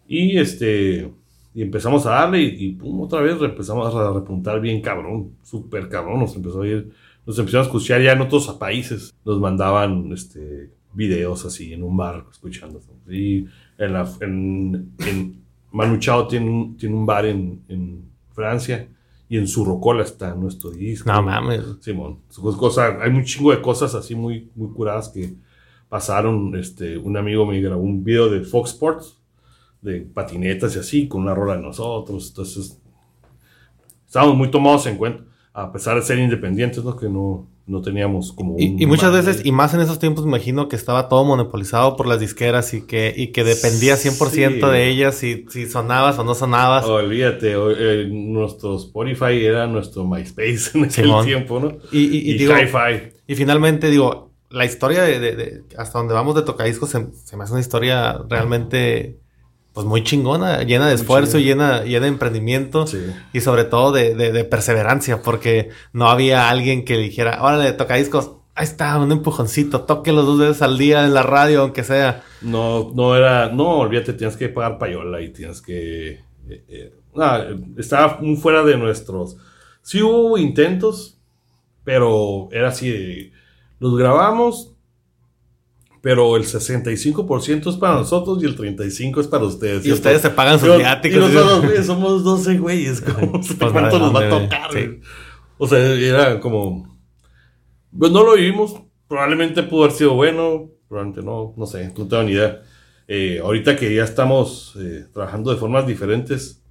Y este, y empezamos a darle y, y pum, otra vez empezamos a repuntar bien cabrón, súper cabrón, nos empezó a ir, nos empezamos a escuchar ya en otros países, nos mandaban este, videos así en un bar escuchando. Y en la, en, en Manu Chao tiene un, tiene un bar en, en Francia y en su rocola está nuestro disco. No mames. Simón, hay un chingo de cosas así muy, muy curadas que pasaron. Este, un amigo me grabó un video de Fox Sports, de patinetas y así, con una rola de nosotros. Entonces, estábamos muy tomados en cuenta, a pesar de ser independientes, ¿no? Que no, no teníamos como un Y, y muchas veces, y más en esos tiempos, me imagino que estaba todo monopolizado por las disqueras y que, y que dependía 100% Sí. de ellas si, si sonabas o no sonabas. Olvídate, o- eh, nuestro Spotify era nuestro MySpace en aquel Simón. tiempo, ¿no? Y, y- y Y, digo, Hi-Fi. y finalmente, digo, la historia de, de- de- hasta donde vamos de tocadiscos se, se me hace una historia realmente, pues muy chingona, llena de Muy esfuerzo, llena, llena de emprendimiento. Sí. Y sobre todo de, de- de perseverancia, porque no había alguien que dijera, órale, tocadiscos, ahí está, un empujoncito, tóquelo dos veces al día en la radio, aunque sea. No, no era, no, olvídate, tienes que pagar payola y tienes que... eh, eh, nada, estaba muy fuera de nuestros... Sí hubo intentos, pero era así de... Los grabamos, pero el 65% es para nosotros y el 35% es para ustedes. Y ustedes se pagan sus viáticos. Y nosotros, güey, somos 12 güeyes. ¿cómo- Pues ¿Cuánto nos va a tocar? sí. O sea, era como... Pues no lo vivimos. Probablemente pudo haber sido bueno. Probablemente no. No sé. No tengo ni idea. Eh, ahorita que ya estamos eh, trabajando de formas diferentes,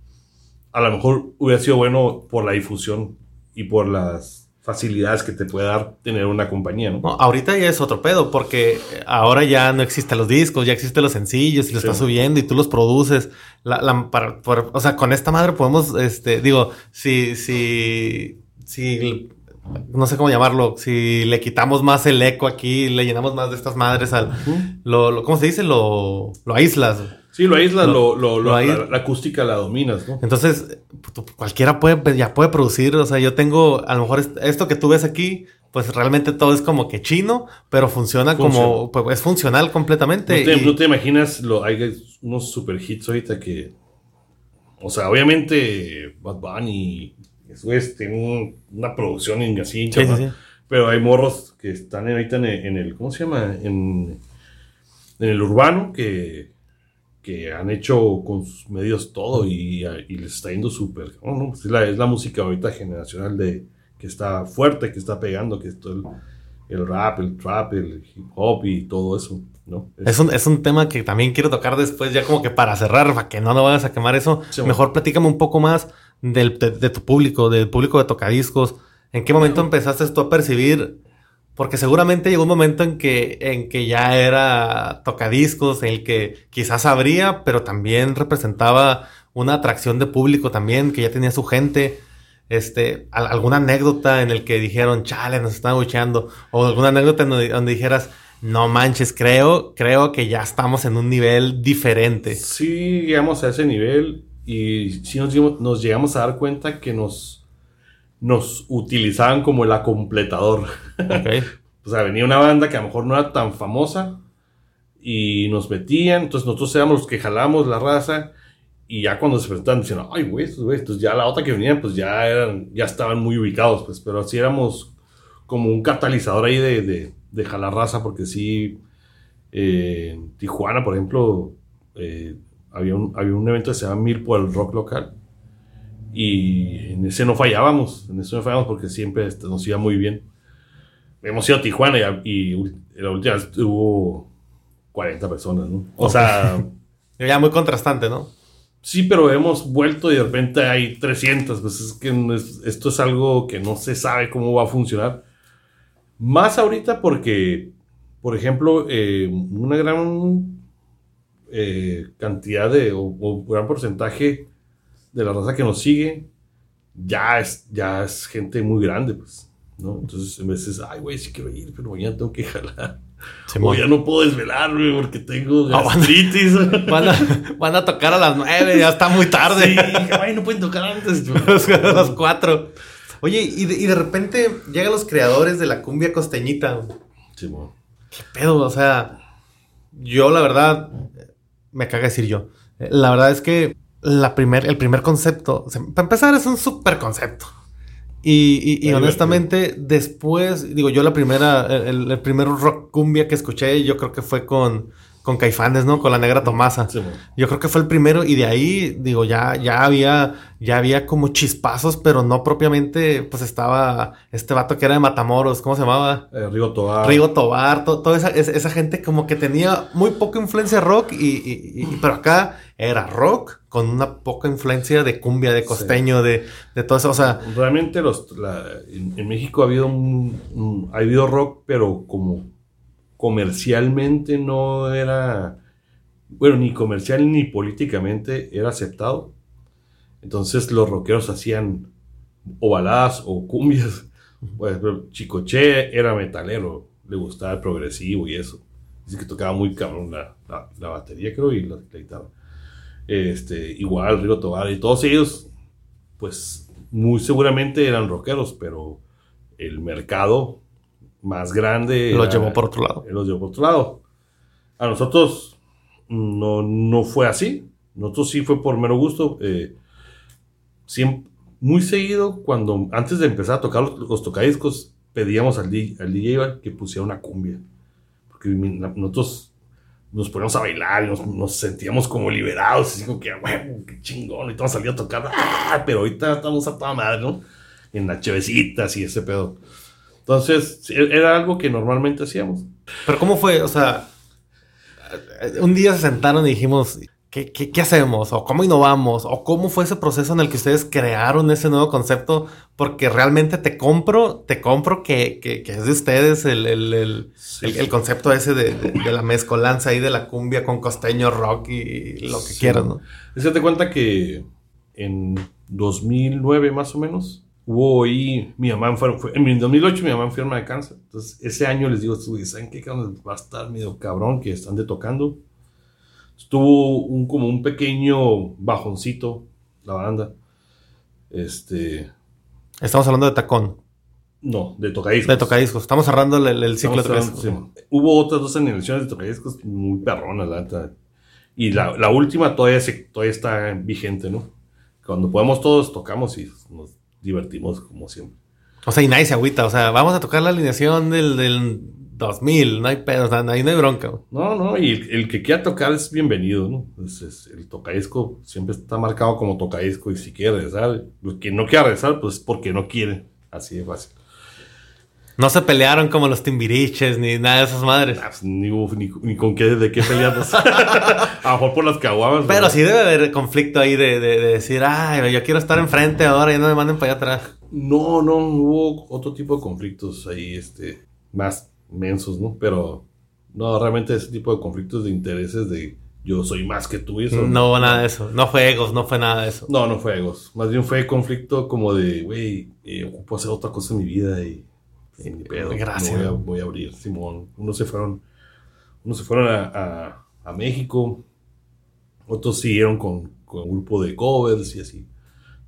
a lo mejor hubiera sido bueno por la difusión y por las facilidades que te puede dar tener una compañía, ¿no? No, ahorita ya es otro pedo, porque ahora ya no existen los discos, ya existen los sencillos y los Sí. estás subiendo y tú los produces. La, la- para- por- o sea, con esta madre podemos, este, digo, si, si, si, no sé cómo llamarlo, si le quitamos más el eco aquí, le llenamos más de estas madres al, lo, lo- ¿cómo se dice? Lo, lo aíslas. Sí, lo aíslas, Lo- lo, lo- la, la acústica la dominas, ¿no? Entonces, tú- cualquiera puede, ya puede producir. O sea, yo tengo, a lo mejor est- esto que tú ves aquí, pues realmente todo es como que chino, pero funciona como, pues es funcional No completamente. te, y- no te imaginas, lo, hay unos super hits ahorita que. O sea, obviamente Bad Bunny eso es, tiene un- una producción en- así, Sí, chapa, sí, sí. pero hay morros que están ahorita en el, en el- ¿cómo se llama? En, en el urbano que, que han hecho con sus medios todo y, y les está yendo súper. cabrón, ¿no? Pues es, la, es la música ahorita generacional de que está fuerte, que está pegando, que es todo el, el rap, el trap, el hip hop y todo eso, ¿no? Es un, es un tema que también quiero tocar después, ya como que para cerrar, para que no nos vayas a quemar eso. Sí, Mejor platícame un poco más del, de, de tu público, del público de tocadiscos. ¿En qué momento empezaste tú a percibir? Porque seguramente llegó un momento en que, en que ya era tocadiscos, en el que quizás abría, pero también representaba una atracción de público también, que ya tenía su gente. Este, al- alguna anécdota en el que dijeron, chale, nos están bucheando, o alguna anécdota donde, donde dijeras, no manches, creo, creo que ya estamos en un nivel diferente. Sí llegamos a ese nivel y sí nos llegamos a dar cuenta que nos, nos utilizaban como el acompletador. O sea, venía una banda que a lo mejor no era tan famosa y nos metían, entonces nosotros éramos los que jalamos la raza y ya cuando se presentaban diciendo, ay, güey, estos güey, entonces ya la otra que venían, pues ya eran, ya estaban muy ubicados, pues, pero así éramos como un catalizador ahí de, de, de jalar raza, porque sí, eh, en Tijuana, por ejemplo, eh, había, un, había un evento que se llama Mil por el rock local. Y en ese no fallábamos, en ese no fallábamos porque siempre este, nos iba muy bien. Hemos ido a Tijuana y, la última vez hubo 40 personas, ¿no? O sea, Ya muy contrastante, ¿no? Sí, pero hemos vuelto y de repente hay 300. Pues es que esto es algo que no se sabe cómo va a funcionar. Más ahorita porque, por ejemplo, eh, una gran eh, cantidad de, o, un gran porcentaje de la raza que nos sigue ya es, ya es gente muy grande, pues. ¿no? Entonces, en veces, ay, güey, sí quiero ir, pero mañana tengo que jalar. o ya no puedo desvelarme porque tengo ah, gastritis. van, a, van, a, tocar a las nueve, ya está muy tarde. Sí, no pueden tocar antes. a las cuatro. Oye, y de, y de, repente llegan los creadores de la cumbia costeñita. Sí, ¿Qué pedo? O sea, yo la verdad, me caga decir yo. La verdad es que la primer, el primer concepto, para empezar, es un super concepto. Y, honestamente, después, digo, yo la primera, el, el, primer rock cumbia que escuché, yo creo que fue con, con Caifanes, ¿no? Con la negra Tomasa. yo creo que fue el primero y de ahí, digo, ya, ya había, ya había como chispazos, pero no propiamente, pues estaba este vato que era de Matamoros, ¿cómo se llamaba? Eh, Rigo Tobar. Rigo Tobar, toda esa, esa, gente como que tenía muy poca influencia rock y, pero acá era rock con una poca influencia de cumbia, de costeño, de, de todo eso, o sea... Realmente los, en, México ha habido un, ha habido rock, pero como comercialmente no era, bueno, ni comercial ni políticamente era aceptado. Entonces los rockeros hacían o baladas o cumbias. Pues, Chicoche era metalero, le gustaba el progresivo y eso. Dice que tocaba muy cabrón la, la, batería, creo, y la, guitarra. Este, igual, Río Tobar y todos ellos, pues muy seguramente eran rockeros, pero el mercado más grande. Los llevó por otro lado. Los llevó por otro lado. A nosotros no, no fue así. Nosotros sí fue por mero gusto. Eh, siempre, muy seguido, cuando antes de empezar a tocar los, tocadiscos, pedíamos al, al DJ que pusiera una cumbia. Porque nosotros nos poníamos a bailar y nos, sentíamos como liberados. Así como que, bueno, qué chingón. Y todos salíamos a tocar. ¡Ah! Pero ahorita estamos a toda madre, ¿no? En las chevecitas y ese pedo. Entonces, era algo que normalmente hacíamos. Pero ¿cómo fue? O sea, un día se sentaron y dijimos, ¿qué, qué, hacemos? ¿O cómo innovamos? ¿O cómo fue ese proceso en el que ustedes crearon ese nuevo concepto? Porque realmente te compro, te compro que, que, es de ustedes el, el, el, concepto ese de, de, la mezcolanza ahí de la cumbia con costeño rock y, lo que quieras, ¿no? Es que te cuenta que en 2009 más o menos hubo ahí, mi mamá fue, en 2008 mi mamá enferma de cáncer. Entonces, ese año les digo, ¿saben qué va a estar medio cabrón que están de tocando? Estuvo un, como un pequeño bajoncito la banda. Este. Estamos hablando de tacón. No, de tocadiscos. De tocadiscos. Estamos cerrando el, ciclo de tocadiscos. Hubo otras dos animaciones de tocadiscos muy perronas, la neta. Y la, la última todavía, se, todavía está vigente, ¿no? Cuando podemos todos tocamos y nos divertimos como siempre. O sea, y nadie se agüita. O sea, vamos a tocar la alineación del, del 2000. No hay pedo, o sea, ahí no hay bronca. No, no, y el, que quiera tocar es bienvenido, ¿no? Es, el tocadisco siempre está marcado como tocadisco y si quiere regresar, el que no quiera regresar, pues porque no quiere. Así de fácil. No se pelearon como los timbiriches ni nada de esas madres. Ah, pues, ni, ni, con qué, de qué peleamos. a lo mejor por las caguamas. Pero sí debe haber conflicto ahí de, de, decir, ay, yo quiero estar enfrente ahora y no me manden para allá atrás. No, no, hubo otro tipo de conflictos ahí, este, más mensos, ¿no? Pero no, realmente ese tipo de conflictos de intereses de yo soy más que tú y eso. No hubo nada de eso. No fue egos, no fue nada de eso. No, no fue egos. Más bien fue conflicto como de, güey, eh, ocupo hacer otra cosa en mi vida y Gracias. voy, a, abrir, Simón. Unos se fueron, unos se fueron a, México, otros siguieron con, un grupo de covers y así.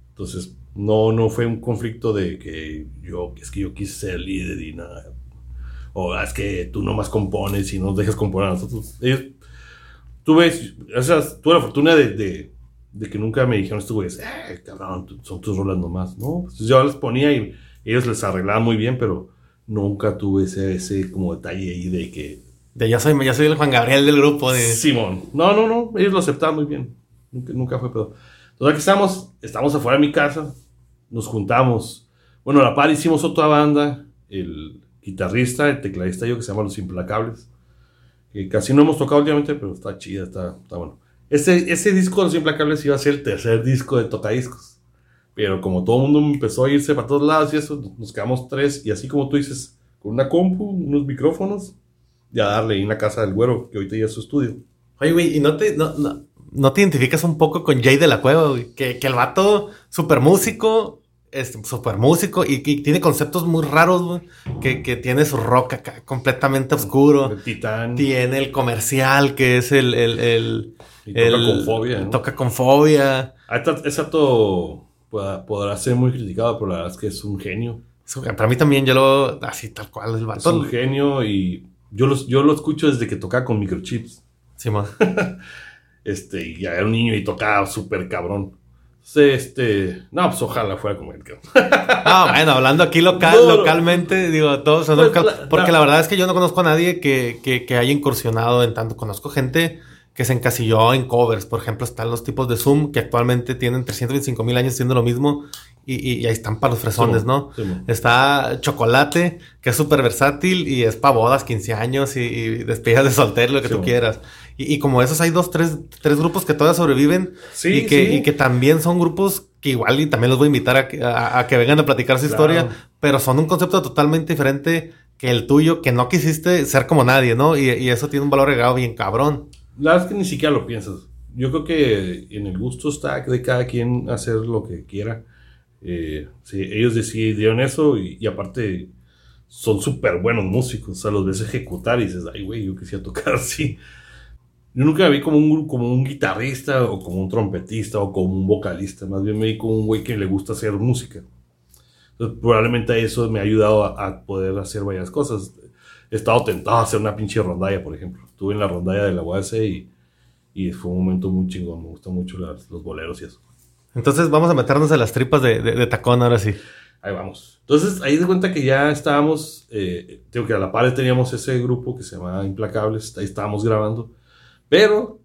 Entonces, no, no fue un conflicto de que yo, es que yo quise ser líder y nada. O ah, es que tú nomás compones y no dejas componer a nosotros. Ellos, tuve, o sea, tuve la fortuna de, que nunca me dijeron estos güeyes, eh, cabrón, son tus rolas nomás. No, pues yo les ponía y ellos les arreglaban muy bien, pero nunca tuve ese, ese como detalle ahí de que... De ya soy, ya soy el Juan Gabriel del grupo de... Simón. No, no, no. Ellos lo aceptaban muy bien. Nunca, nunca fue pedo. Entonces aquí estamos, estamos afuera de mi casa, nos juntamos. Bueno, a la par hicimos otra banda, el guitarrista, el tecladista yo, que se llama Los Implacables. Que casi no hemos tocado últimamente, pero está chida, está, está bueno. Ese, ese disco de Los Implacables iba a ser el tercer disco de Tocadiscos. Pero como todo el mundo empezó a irse para todos lados y eso, nos quedamos tres. Y así como tú dices, con una compu, unos micrófonos, y a darle en la casa del güero, que ahorita ya es su estudio. Oye, güey, ¿y no te, no, no, no te identificas un poco con Jay de la Cueva, güey? Que, que el vato, super músico, es super músico y, que tiene conceptos muy raros, güey. Que, que tiene su rock acá completamente oscuro. El Titán. Tiene el comercial, que es el... el, el Y toca con fobia, ¿no? Toca con fobia. Ah, podrá, ser muy criticado, pero la verdad es que es un genio. Para mí también, yo lo... Así, tal cual, el Es vato. un genio y yo, los, yo lo escucho desde que tocaba con microchips. Simón. Este, y ya era un niño y tocaba súper cabrón. Entonces, este, no, pues ojalá fuera como él. cabrón. Ah, bueno, hablando aquí local, No, no. localmente, digo, todos son Pues, local- la- porque la- la verdad es que yo no conozco a nadie que, que, que haya incursionado en tanto. Conozco gente que se encasilló en covers. Por ejemplo, están los tipos de Zoom que actualmente tienen 325 mil años haciendo lo mismo y, y- ahí están para los fresones, Sí, ¿no? sí. Está Chocolate, que es súper versátil y es para bodas, 15 años y, y despedidas de soltero, lo que Sí, tú quieras. Y, y como esos hay dos, tres, tres grupos que todavía sobreviven y, que, y que también son grupos que igual y también los voy a invitar a que, a- a que vengan a platicar su Claro. historia, pero son un concepto totalmente diferente que el tuyo, que no quisiste ser como nadie, ¿no? Y, y eso tiene un valor agregado bien cabrón. La verdad es que ni siquiera lo piensas. Yo creo que en el gusto está de cada quien hacer lo que quiera. Eh, sí, ellos decidieron eso y, y aparte son súper buenos músicos. O sea, los ves ejecutar y dices, ay, güey, yo quisiera tocar así. Yo nunca me vi como un, como un guitarrista o como un trompetista o como un vocalista. Más bien me vi como un güey que le gusta hacer música. Entonces, probablemente eso me ha ayudado a, a poder hacer varias cosas. He estado tentado a hacer una pinche rondalla, por ejemplo. Estuve en la rondalla de la UAS y, y fue un momento muy chingón. Me gustan mucho las- los boleros y eso. Entonces vamos a meternos a las tripas de, de- de tacón ahora sí. Ahí vamos. Entonces, ahí de cuenta que ya estábamos, eh, tengo que a la par teníamos ese grupo que se llamaba Implacables, ahí estábamos grabando, pero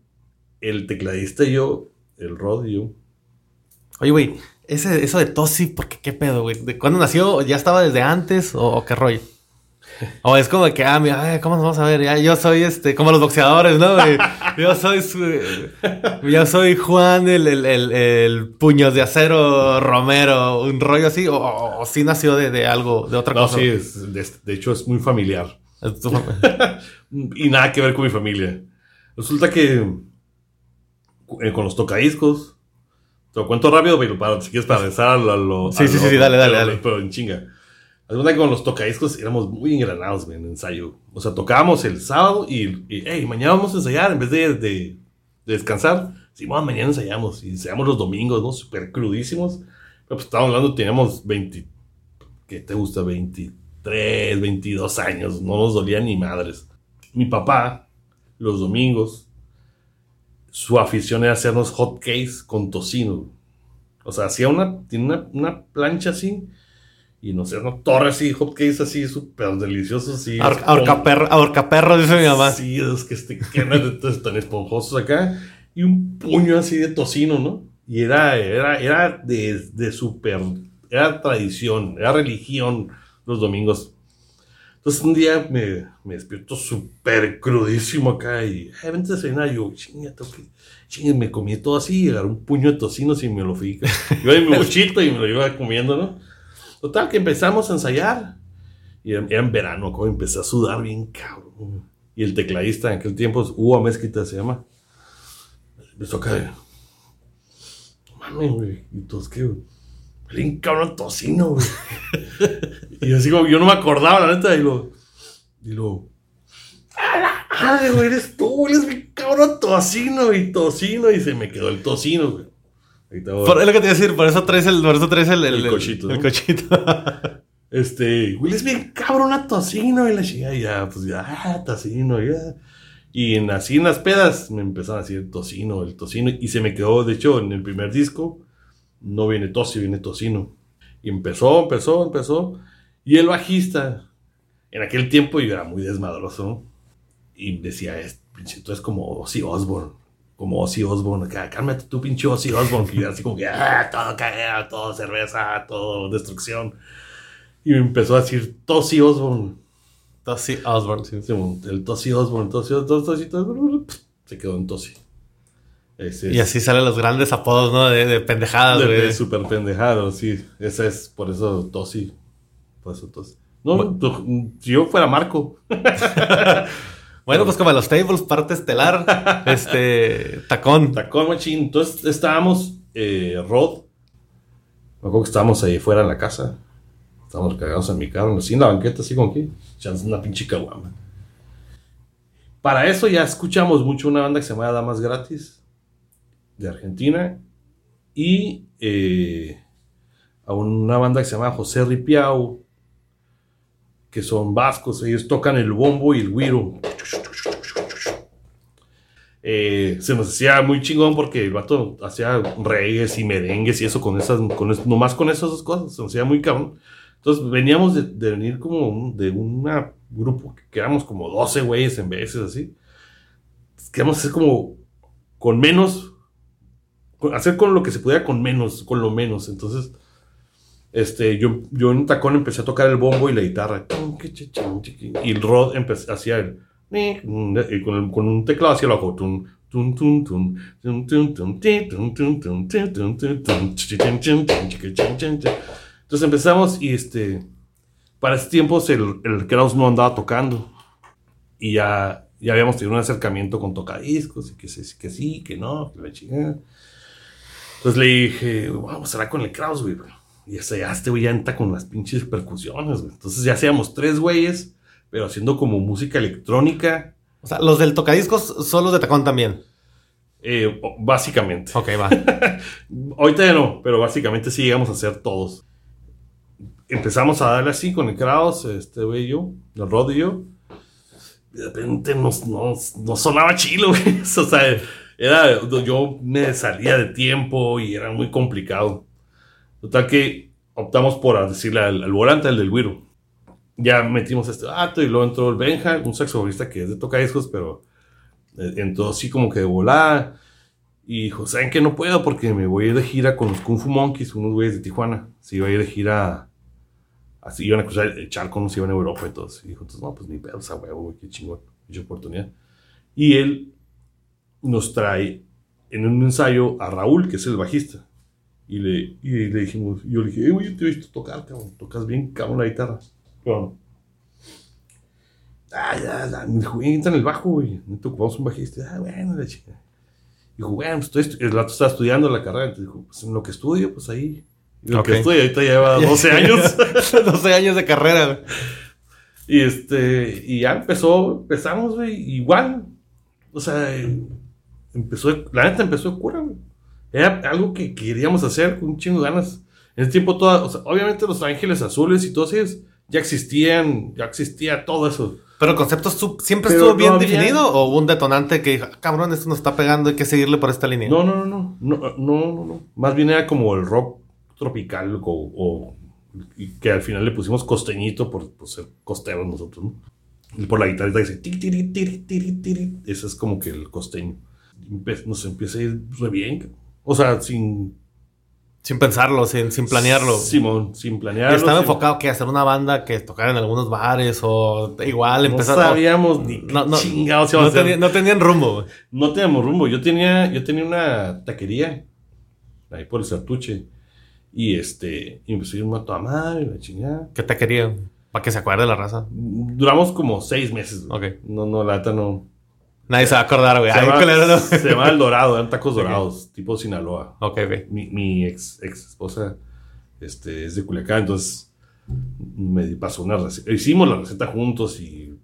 el tecladista y yo, el Rod y yo, Oye, güey, ese, eso de Tosi, ¿por qué qué pedo, güey? ¿De cuándo nació? ¿Ya estaba desde antes o, o qué rollo? O es como que, ah, mira, ¿cómo nos vamos a ver? Ya, yo soy este, como los boxeadores, ¿no? Yo soy su- yo soy Juan, el, el, el, el puños de acero Romero, un rollo así, o, sí nació de, de algo, de otra no, cosa. sí, es- de, de hecho es muy familiar. Es tu- y nada que ver con mi familia. Resulta que eh, con los tocadiscos, te lo cuento rápido, pero para, si quieres para regresar a lo... a Sí, sí, sí, dale, dale, pero- dale. Pero en chinga. Verdad que con los tocadiscos éramos muy engranados en ensayo. O sea, tocábamos el sábado y, hey, mañana vamos a ensayar en vez de, de, de descansar. Sí, mañana ensayamos y ensayamos los domingos, ¿no? Súper crudísimos. Pero pues estábamos hablando, teníamos 20, ¿qué te gusta? 23, 22 años, no nos dolía ni madres. Mi papá, los domingos, su afición era hacernos hot cakes con tocino. O sea, hacía una, tiene una, una plancha así y no sé, una torre así, hot cakes así, súper deliciosos. Así, Ahorca- ahorcaperro, ahorcaperro, dice mi mamá. Sí, es que este, tan esponjosos acá. Y un puño así de tocino, ¿no? Y era, era, era de, de súper, era tradición, era religión los domingos. Entonces un día me, me despierto súper crudísimo acá y, eh, vente a cenar. Y yo, chinga, chinga, me comí todo así y agarré un puño de tocino y me lo fui. Yo en mi mochito y me lo iba comiendo, ¿no? Total, que empezamos a ensayar. Y era, era en verano, como empecé a sudar bien cabrón. Y el tecladista en aquel tiempo, Hugo Mezquita se llama. Empezó de. No mames, güey. Y todos, ¿qué, güey? Bien cabrón tocino, güey. y así como, yo no me acordaba, la neta. Y lo. Y lo. ¡A la madre, güey! Eres tú. Eres mi cabrón tocino y tocino. Y se me quedó el tocino, güey. Por, es lo que te iba a decir, por eso traes el, por eso traes el, El cochito, El ¿no? cochito. Este, Will es bien cabrón a tocino y la chica, ya, pues ya, ah, tocino, ya. Y en, así en las pedas me empezaron a decir tocino, el tocino, y se me quedó, de hecho, en el primer disco, no viene tosi, viene tocino. Y empezó, empezó, empezó. Y el bajista, en aquel tiempo yo era muy desmadroso. Y decía, es, pinche, tú es como Ozzy Osbourne. Como Ozzy Osbourne, acá, cálmate tú, pinche Ozzy Osbourne. Que así como que, ah, todo cagado, todo cerveza, todo destrucción. Y me empezó a decir Tosi Osborne. Tosi Osborne, sí. El Tosi Osborne, Tosi, Tosi, Tosi, se quedó en es- Y así salen los grandes apodos, ¿no? De, de pendejadas, de, de super pendejado, sí. Ese es por eso Tosi. Por eso Tosi. No, si yo fuera Marco. Bueno, pues como los tables, parte estelar, este, tacón. Tacón machín. Entonces estábamos, eh, Rod. Me acuerdo que estábamos ahí fuera en la casa. Estábamos cagados en mi carro, así en la banqueta, así como. Echando una pinche caguama. Para eso ya escuchamos mucho una banda que se llama Damas Gratis. De Argentina. Y eh, a una banda que se llama José Ripiau. Que son vascos. Ellos tocan el bombo y el güiro. Eh, se nos hacía muy chingón porque el vato hacía reggaes y merengues y eso con esas, con nomás con esas dos cosas, se nos hacía muy cabrón. Entonces veníamos de, de venir como un- de un grupo que éramos como 12 güeyes en veces así. Queríamos hacer como con menos, hacer con lo que se pudiera con menos, con lo menos. Entonces, este, yo, yo en un tacón empecé a tocar el bombo y la guitarra. Y el Rod hacía el. Y con, el- con un teclado chin, chin, chin. Entonces empezamos y este. Para ese tiempo el, el Kraus no andaba tocando. Y ya, ya habíamos tenido un acercamiento con tocadiscos. Y que, sí, que sí, que no. Entonces le dije, vamos a hablar con el Kraus, güey. Y ese, ya este güey ya entra con las pinches percusiones, güey. Entonces ya hacíamos tres güeyes, pero haciendo como música electrónica, O sea, los del tocadiscos son los de tacón también. eh, o- básicamente. Ok, va. Ahorita ya no, pero básicamente sí llegamos a hacer todos. Empezamos a darle así con el Kraus, este güey y yo, el Rod y yo. De repente nos, nos, nos sonaba chilo, güey. O sea, era, yo me salía de tiempo y era muy complicado. Total que optamos por decirle al, al volante, al del Wiro. Ya metimos este vato y luego entró el Benja, un saxofonista que es de tocadiscos, pero eh, entró así como que de volada. Y dijo, ¿saben qué? No puedo porque me voy a ir de gira con los Kung Fu Monkeys, unos güeyes de Tijuana. Se iba a ir de gira, así iban a cruzar el charco, no se iban a Europa y todo. Y dijo, entonces, no, pues ni pedo, o sea, huevo, qué chingón, mucha oportunidad. Y él nos trae en un ensayo a Raúl, que es el bajista. Y le, y le dijimos, yo le dije, eh, güey, yo te he visto tocar, cabrón, tocas bien, cabrón, la guitarra. Pero, ah, ya, ya, me dijo, "Güey, entra en el bajo, güey, necesito ocupamos un bajista. Ah, bueno, la chica. Dijo, bueno, pues estoy el rato estaba estudiando la carrera. Entonces dijo, pues en lo que estudio, pues ahí. Y lo que estudio, ahorita lleva 12 años. 12 años de carrera. güey. y este, y ya empezó, empezamos, güey, igual. O sea, empezó, la neta empezó de cura, güey. Era algo que queríamos hacer con un chingo de ganas. En ese tiempo, toda, o sea, obviamente los ángeles azules y todos ellos ya existían, ya existía todo eso. Pero el concepto siempre Pero estuvo no bien había- definido o hubo un detonante que dijo, "Ah, cabrón, esto nos está pegando, hay que seguirle por esta línea. No, no, no, no, no, no, no. Más bien era como el rock tropical o, o- y que al final le pusimos costeñito por, por ser costeros nosotros, ¿no? Y por la guitarrita dice tiri, tiri, tiri, tiri, tiri. Ese es como que el costeño. Nos empieza a ir re bien. O sea, sin... Sin pensarlo, sin, sin planearlo. Simón, sin y planearlo. estaba sin- enfocado que hacer una banda que tocara en algunos bares o igual No empezar. sabíamos ni no, no, chingados no, tenía- no tenían rumbo. No teníamos rumbo. Yo tenía, yo tenía una taquería ahí por el Sartuche. Y este, y empezó a a toda madre, la chingada. ¿Qué te quería? Para que se acuerde la raza. Duramos como seis meses. güey. Ok. No, no, la neta no. Nadie se va a acordar, güey. Se Ay, llama, se El Dorado, eran tacos dorados, tipo Sinaloa. Ok, ok. Mi, mi ex, ex esposa este, es de Culiacán, entonces me pasó una receta. Hicimos la receta juntos y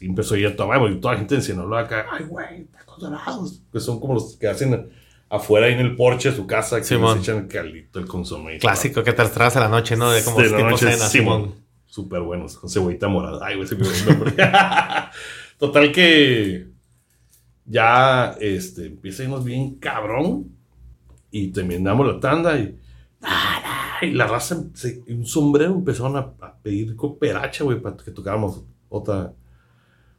empezó a ir a tomar, porque toda la gente en Sinaloa acá, ay, güey, tacos dorados. Que son como los que hacen afuera ahí en el porche de su casa, que Simón. les echan el calito, el consomé. y Clásico que te traes a la noche, ¿no? De como De la tipo noche, cena, Simón. Simón. Súper buenos, con cebollita morada. Ay, güey, se me. Total que ya este, irnos bien cabrón. Y terminamos la tanda y, la raza, se- un sombrero empezaron a, pedir cooperacha, güey, para que tocáramos otra,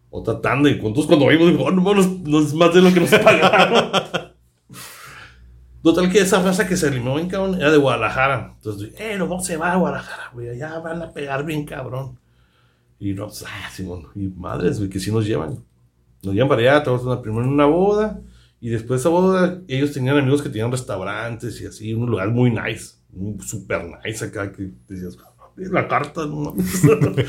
otra tanda. Y entonces cuando vimos, digo, oh, no, no, no es más de lo que nos pagaron. Total que esa raza que se eliminó bien cabrón era de Guadalajara. Entonces, eh, nos vamos a llevar a Guadalajara, güey. Allá van a pegar bien cabrón. Y no, pues, ah, Simón. Y madres, güey, que sí nos llevan. Nos llevan para allá, trabajamos primero en una boda. Y después de esa boda, ellos tenían amigos que tenían restaurantes y así, un lugar muy nice, super nice acá, que decías, "Ah, la carta, no mames".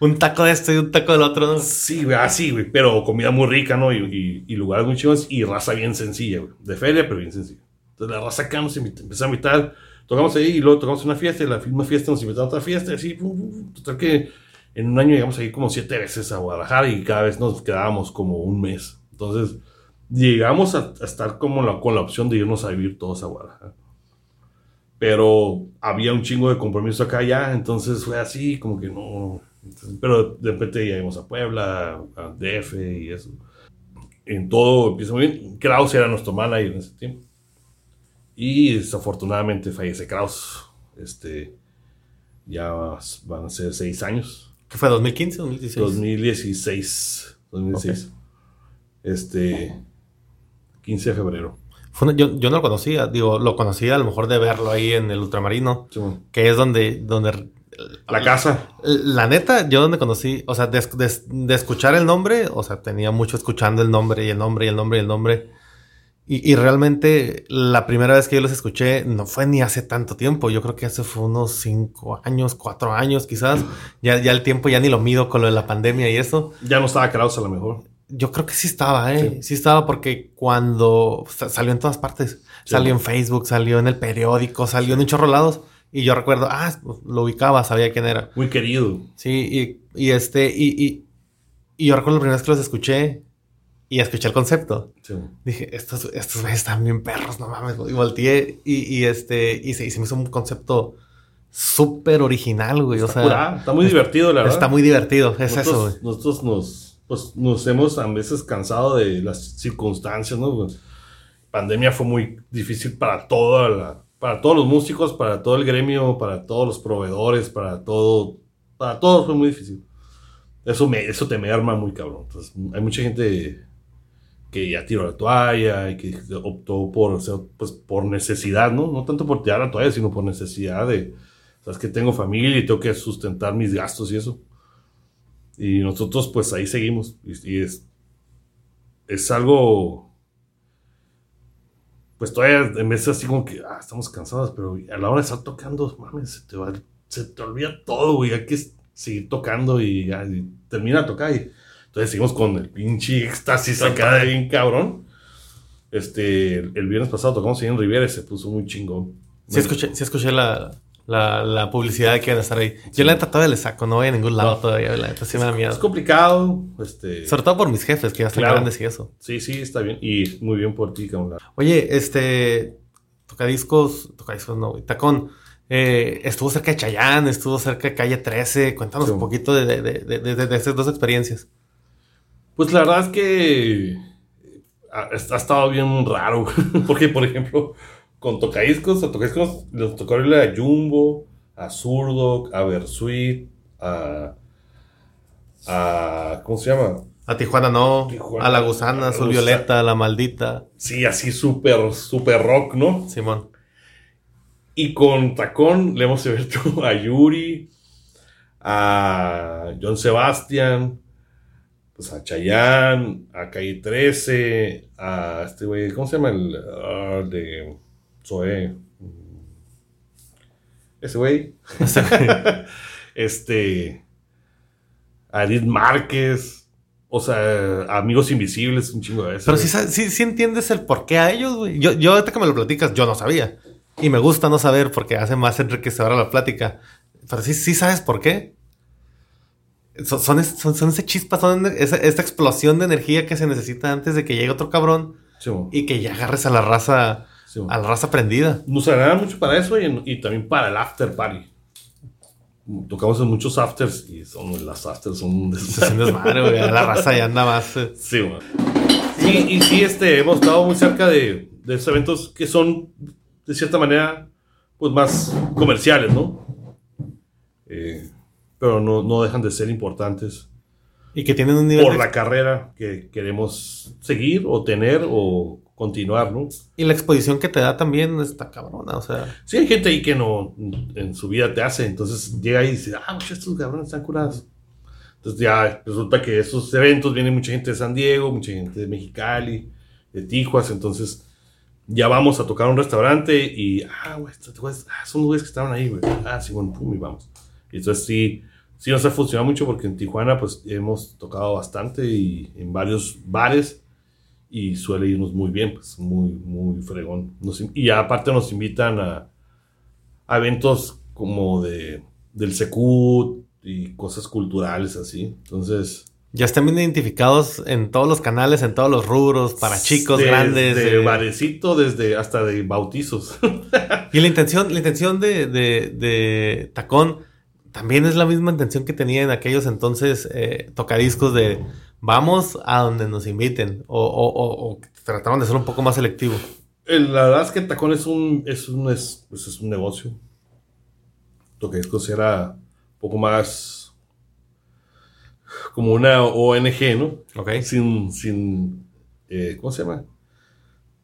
Un taco de esto y un taco del otro, ¿no? Sí, güey, así, güey, pero comida muy rica, ¿no? Y, y- y lugares muy chivos y raza bien sencilla, güey. De feria, pero bien sencilla. Entonces la raza acá nos empezó a invitar, tocamos ahí y luego tocamos una fiesta y la misma fiesta nos invitaron a otra fiesta y así, pum, pum, pum. total que en un año llegamos ahí como siete veces a Guadalajara y cada vez nos quedábamos como un mes. Entonces llegamos a, a estar como la, con la opción de irnos a vivir todos a Guadalajara. Pero había un chingo de compromiso acá ya, entonces fue así, como que no. Entonces, pero de repente ya íbamos a Puebla, a DF y eso. En todo empieza muy bien. Kraus era nuestro manager en ese tiempo. Y desafortunadamente fallece Kraus. Este, ya van a ser seis años. ¿Qué fue? ¿2015 o 2016? 2016. 2016. Este, 15 de febrero. Fue una- yo, yo no lo conocía, digo, lo conocía a lo mejor de verlo ahí en el ultramarino, que es donde, donde La casa. La neta, yo donde conocí, o sea, de, de- de escuchar el nombre, o sea, tenía mucho escuchando el nombre y el nombre y el nombre y el nombre. Y, y realmente la primera vez que yo los escuché no fue ni hace tanto tiempo. Yo creo que hace fue unos cinco años, cuatro años quizás. Ya, ya el tiempo ya ni lo mido con lo de la pandemia y eso. Ya no estaba Kraus a lo mejor. Yo creo que sí estaba, ¿eh? Sí. Sí, estaba porque cuando sa- salió en todas partes. Sí. Salió en Facebook, salió en el periódico, salió en un chorro lados. Y yo recuerdo, ah, lo ubicaba, sabía quién era. Muy querido. Sí, y, y este, y, y, y yo recuerdo la primera vez que los escuché y escuché el concepto. Dije, estos, estos güeyes están bien perros, no mames. Y volteé y, y este, y se, y se me hizo un concepto súper original, güey. o Está sea, curada, está muy divertido, la verdad. está muy divertido. Es nosotros, eso, güey. nosotros nos, pues, nos hemos a veces cansado de las circunstancias, ¿no? Pues, pandemia fue muy difícil para toda la, para todos los músicos, para todo el gremio, para todos los proveedores, para todo, para todos fue muy difícil. Eso me, eso te me arma muy cabrón. Entonces, hay mucha gente que ya tiró la toalla y que optó por, o sea, pues, por necesidad, ¿no? No tanto por tirar la toalla, sino por necesidad de, sabes que tengo familia y tengo que sustentar mis gastos y eso. Y nosotros pues ahí seguimos. Y, es, es algo, pues todavía en vez así como que, ah, estamos cansados, pero a la hora de estar tocando, mames, se te, va, se te olvida todo, güey, hay que seguir tocando y termina de tocar. Y, entonces seguimos con el pinche éxtasis acá de bien cabrón. Este, el, el viernes pasado tocamos en Riviera y se puso muy chingón. Sí escuché, sí escuché la, la, la publicidad de que iban a estar ahí. Yo la neta todavía le saco, no voy a ningún lado No. todavía. La neta sí me da Es miedo. complicado, este... Sobre todo por mis jefes, que ya están Claro. grandes y eso. Sí, sí, está bien. Y muy bien por ti, cabrón. Oye, este. Tocadiscos. Tocadiscos, no, güey. Tacón. eh, estuvo cerca de Chayán, estuvo cerca de calle 13. Cuéntanos Sí. un poquito de, de, de, de, de- de esas dos experiencias. Pues la verdad es que ha, ha estado bien raro. Porque, por ejemplo, con Tocadiscos, a Tocadiscos les tocó a Jumbo, a Zurdo, a Versuit, a, a. ¿Cómo se llama? A Tijuana no. Tijuana. a La Gusana, A Azul Violeta, La Maldita. Sí, así súper, súper rock, ¿no? Simón. Y con Tacón le hemos abierto a Yuri, a John Sebastian, pues a Chayanne, a Calle 13, a este güey, ¿cómo se llama el ah, de Zoé? Ese güey. este. A Edith Márquez. O sea, Amigos Invisibles, un chingo de veces. Pero sí, sa- sí, sí entiendes el por qué a ellos, güey. Yo, yo ahorita que me lo platicas, yo no sabía. Y me gusta no saber porque hace más enriquecedora la plática. Pero sí, sí sabes por qué. Son, son, chispa, son esa, esta explosión de energía que se necesita antes de que llegue otro cabrón Sí, y que ya agarres a la raza, Sí, a la raza prendida. Nos agrada mucho para eso y, y también para el after party. Tocamos en muchos afters y son, las afters son un desmadre, güey. La raza ya anda más. eh. Sí, man. Sí, y sí, este, hemos estado muy cerca de, de esos eventos que son, de cierta manera, pues más comerciales, ¿no? Eh, pero no, no dejan de ser importantes Y que tienen un nivel. por de- la carrera que queremos seguir o tener o continuar, ¿no? Y la exposición que te da también está cabrona. O sea, Sí, hay gente ahí que no en su vida te hace, entonces llega y dice, ah, estos cabrones están curados. Entonces ya resulta que esos eventos viene mucha gente de San Diego, mucha gente de Mexicali, de Tijuas, entonces ya vamos a tocar un restaurante y, ah, güey, estos güeyes- ah, son los güeyes que estaban ahí, güey. Ah, sí, bueno, pum, y vamos. Y entonces sí, sí nos ha funcionado mucho porque en Tijuana pues hemos tocado bastante y en varios bares y suele irnos muy bien, pues muy, muy fregón. Nos y aparte nos invitan a, a eventos como de, del Secut y cosas culturales así. Entonces... Ya están bien identificados en todos los canales, en todos los rubros, para chicos, Desde grandes. eh, barecito, desde hasta de bautizos. Y la intención, la intención de, de, de Tacón también es la misma intención que tenía en aquellos entonces eh, tocadiscos de vamos a donde nos inviten o, o, o- de ser un poco más selectivo. El- La verdad es que Tacón es un, es un, es, pues es un negocio. Tocadiscos era un poco más como una ONG, ¿no? ¿Ok? Sin, sin, eh, ¿cómo se llama?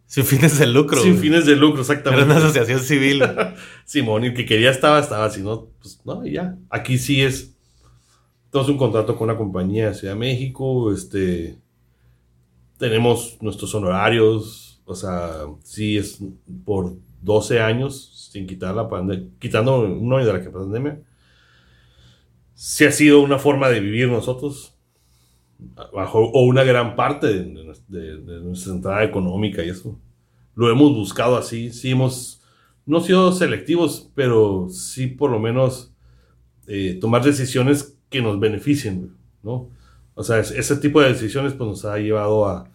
Sin fines de lucro. Sin güey. fines de lucro, Era exactamente. una asociación civil. Simón, el que quería estaba, estaba, si no, pues no, y ya. Aquí sí es. Tenemos un contrato con una compañía de Ciudad de México, este. Tenemos nuestros honorarios, o sea, sí es por 12 años, sin quitar la pandemia, quitando un año de la pandemia. Sí ha sido una forma de vivir nosotros, o una gran parte de, nuestra entrada económica y eso. Lo hemos buscado así, sí hemos no sido selectivos, pero sí por lo menos eh, tomar decisiones que nos beneficien, ¿no? O sea, es- ese tipo de decisiones pues, nos ha llevado a,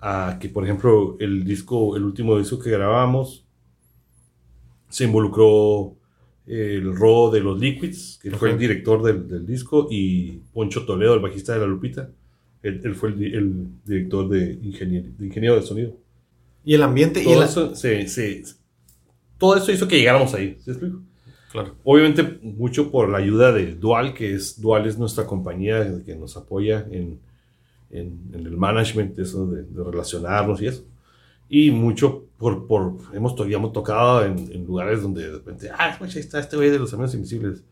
a que, por ejemplo, el disco, el último disco que grabamos, se involucró el Ro de los Liquids, que fue el director del, del disco, y Poncho Toledo, el bajista de La Lupita. Él, él fue el, el director de, ingeniero de ingeniero de sonido. Y el ambiente y Todo, la... eso, se- se- todo eso hizo que llegáramos ahí. ¿Sí explico? Claro. Obviamente, mucho por la ayuda de Dual, que es Dual es nuestra compañía que nos apoya en, en, en el management, eso de, de relacionarnos y eso. Y mucho por, por hemos, hemos tocado en, en lugares donde de repente, ah, ahí está este güey de los amigos invisibles.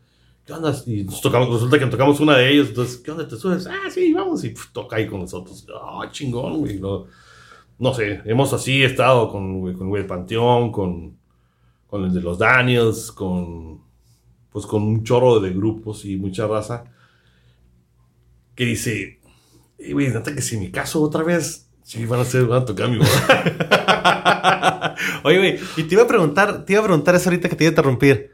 ¿Qué onda? Y nos tocamos, resulta que tocamos una de ellos, entonces, ¿qué onda? ¿Te subes? Ah, sí, vamos. Y pf, toca ahí con nosotros. Ah, chingón, güey. No, no sé, hemos así estado con, güey, con güey del Panteón, con, con el de los Daniels, con pues con un chorro de grupos y mucha raza que dice, "Eh, güey, neta que si me caso otra vez, sí van a ser, van a tocar mi. Oye, güey, y te iba a preguntar, te iba a preguntar eso ahorita que te iba a interrumpir.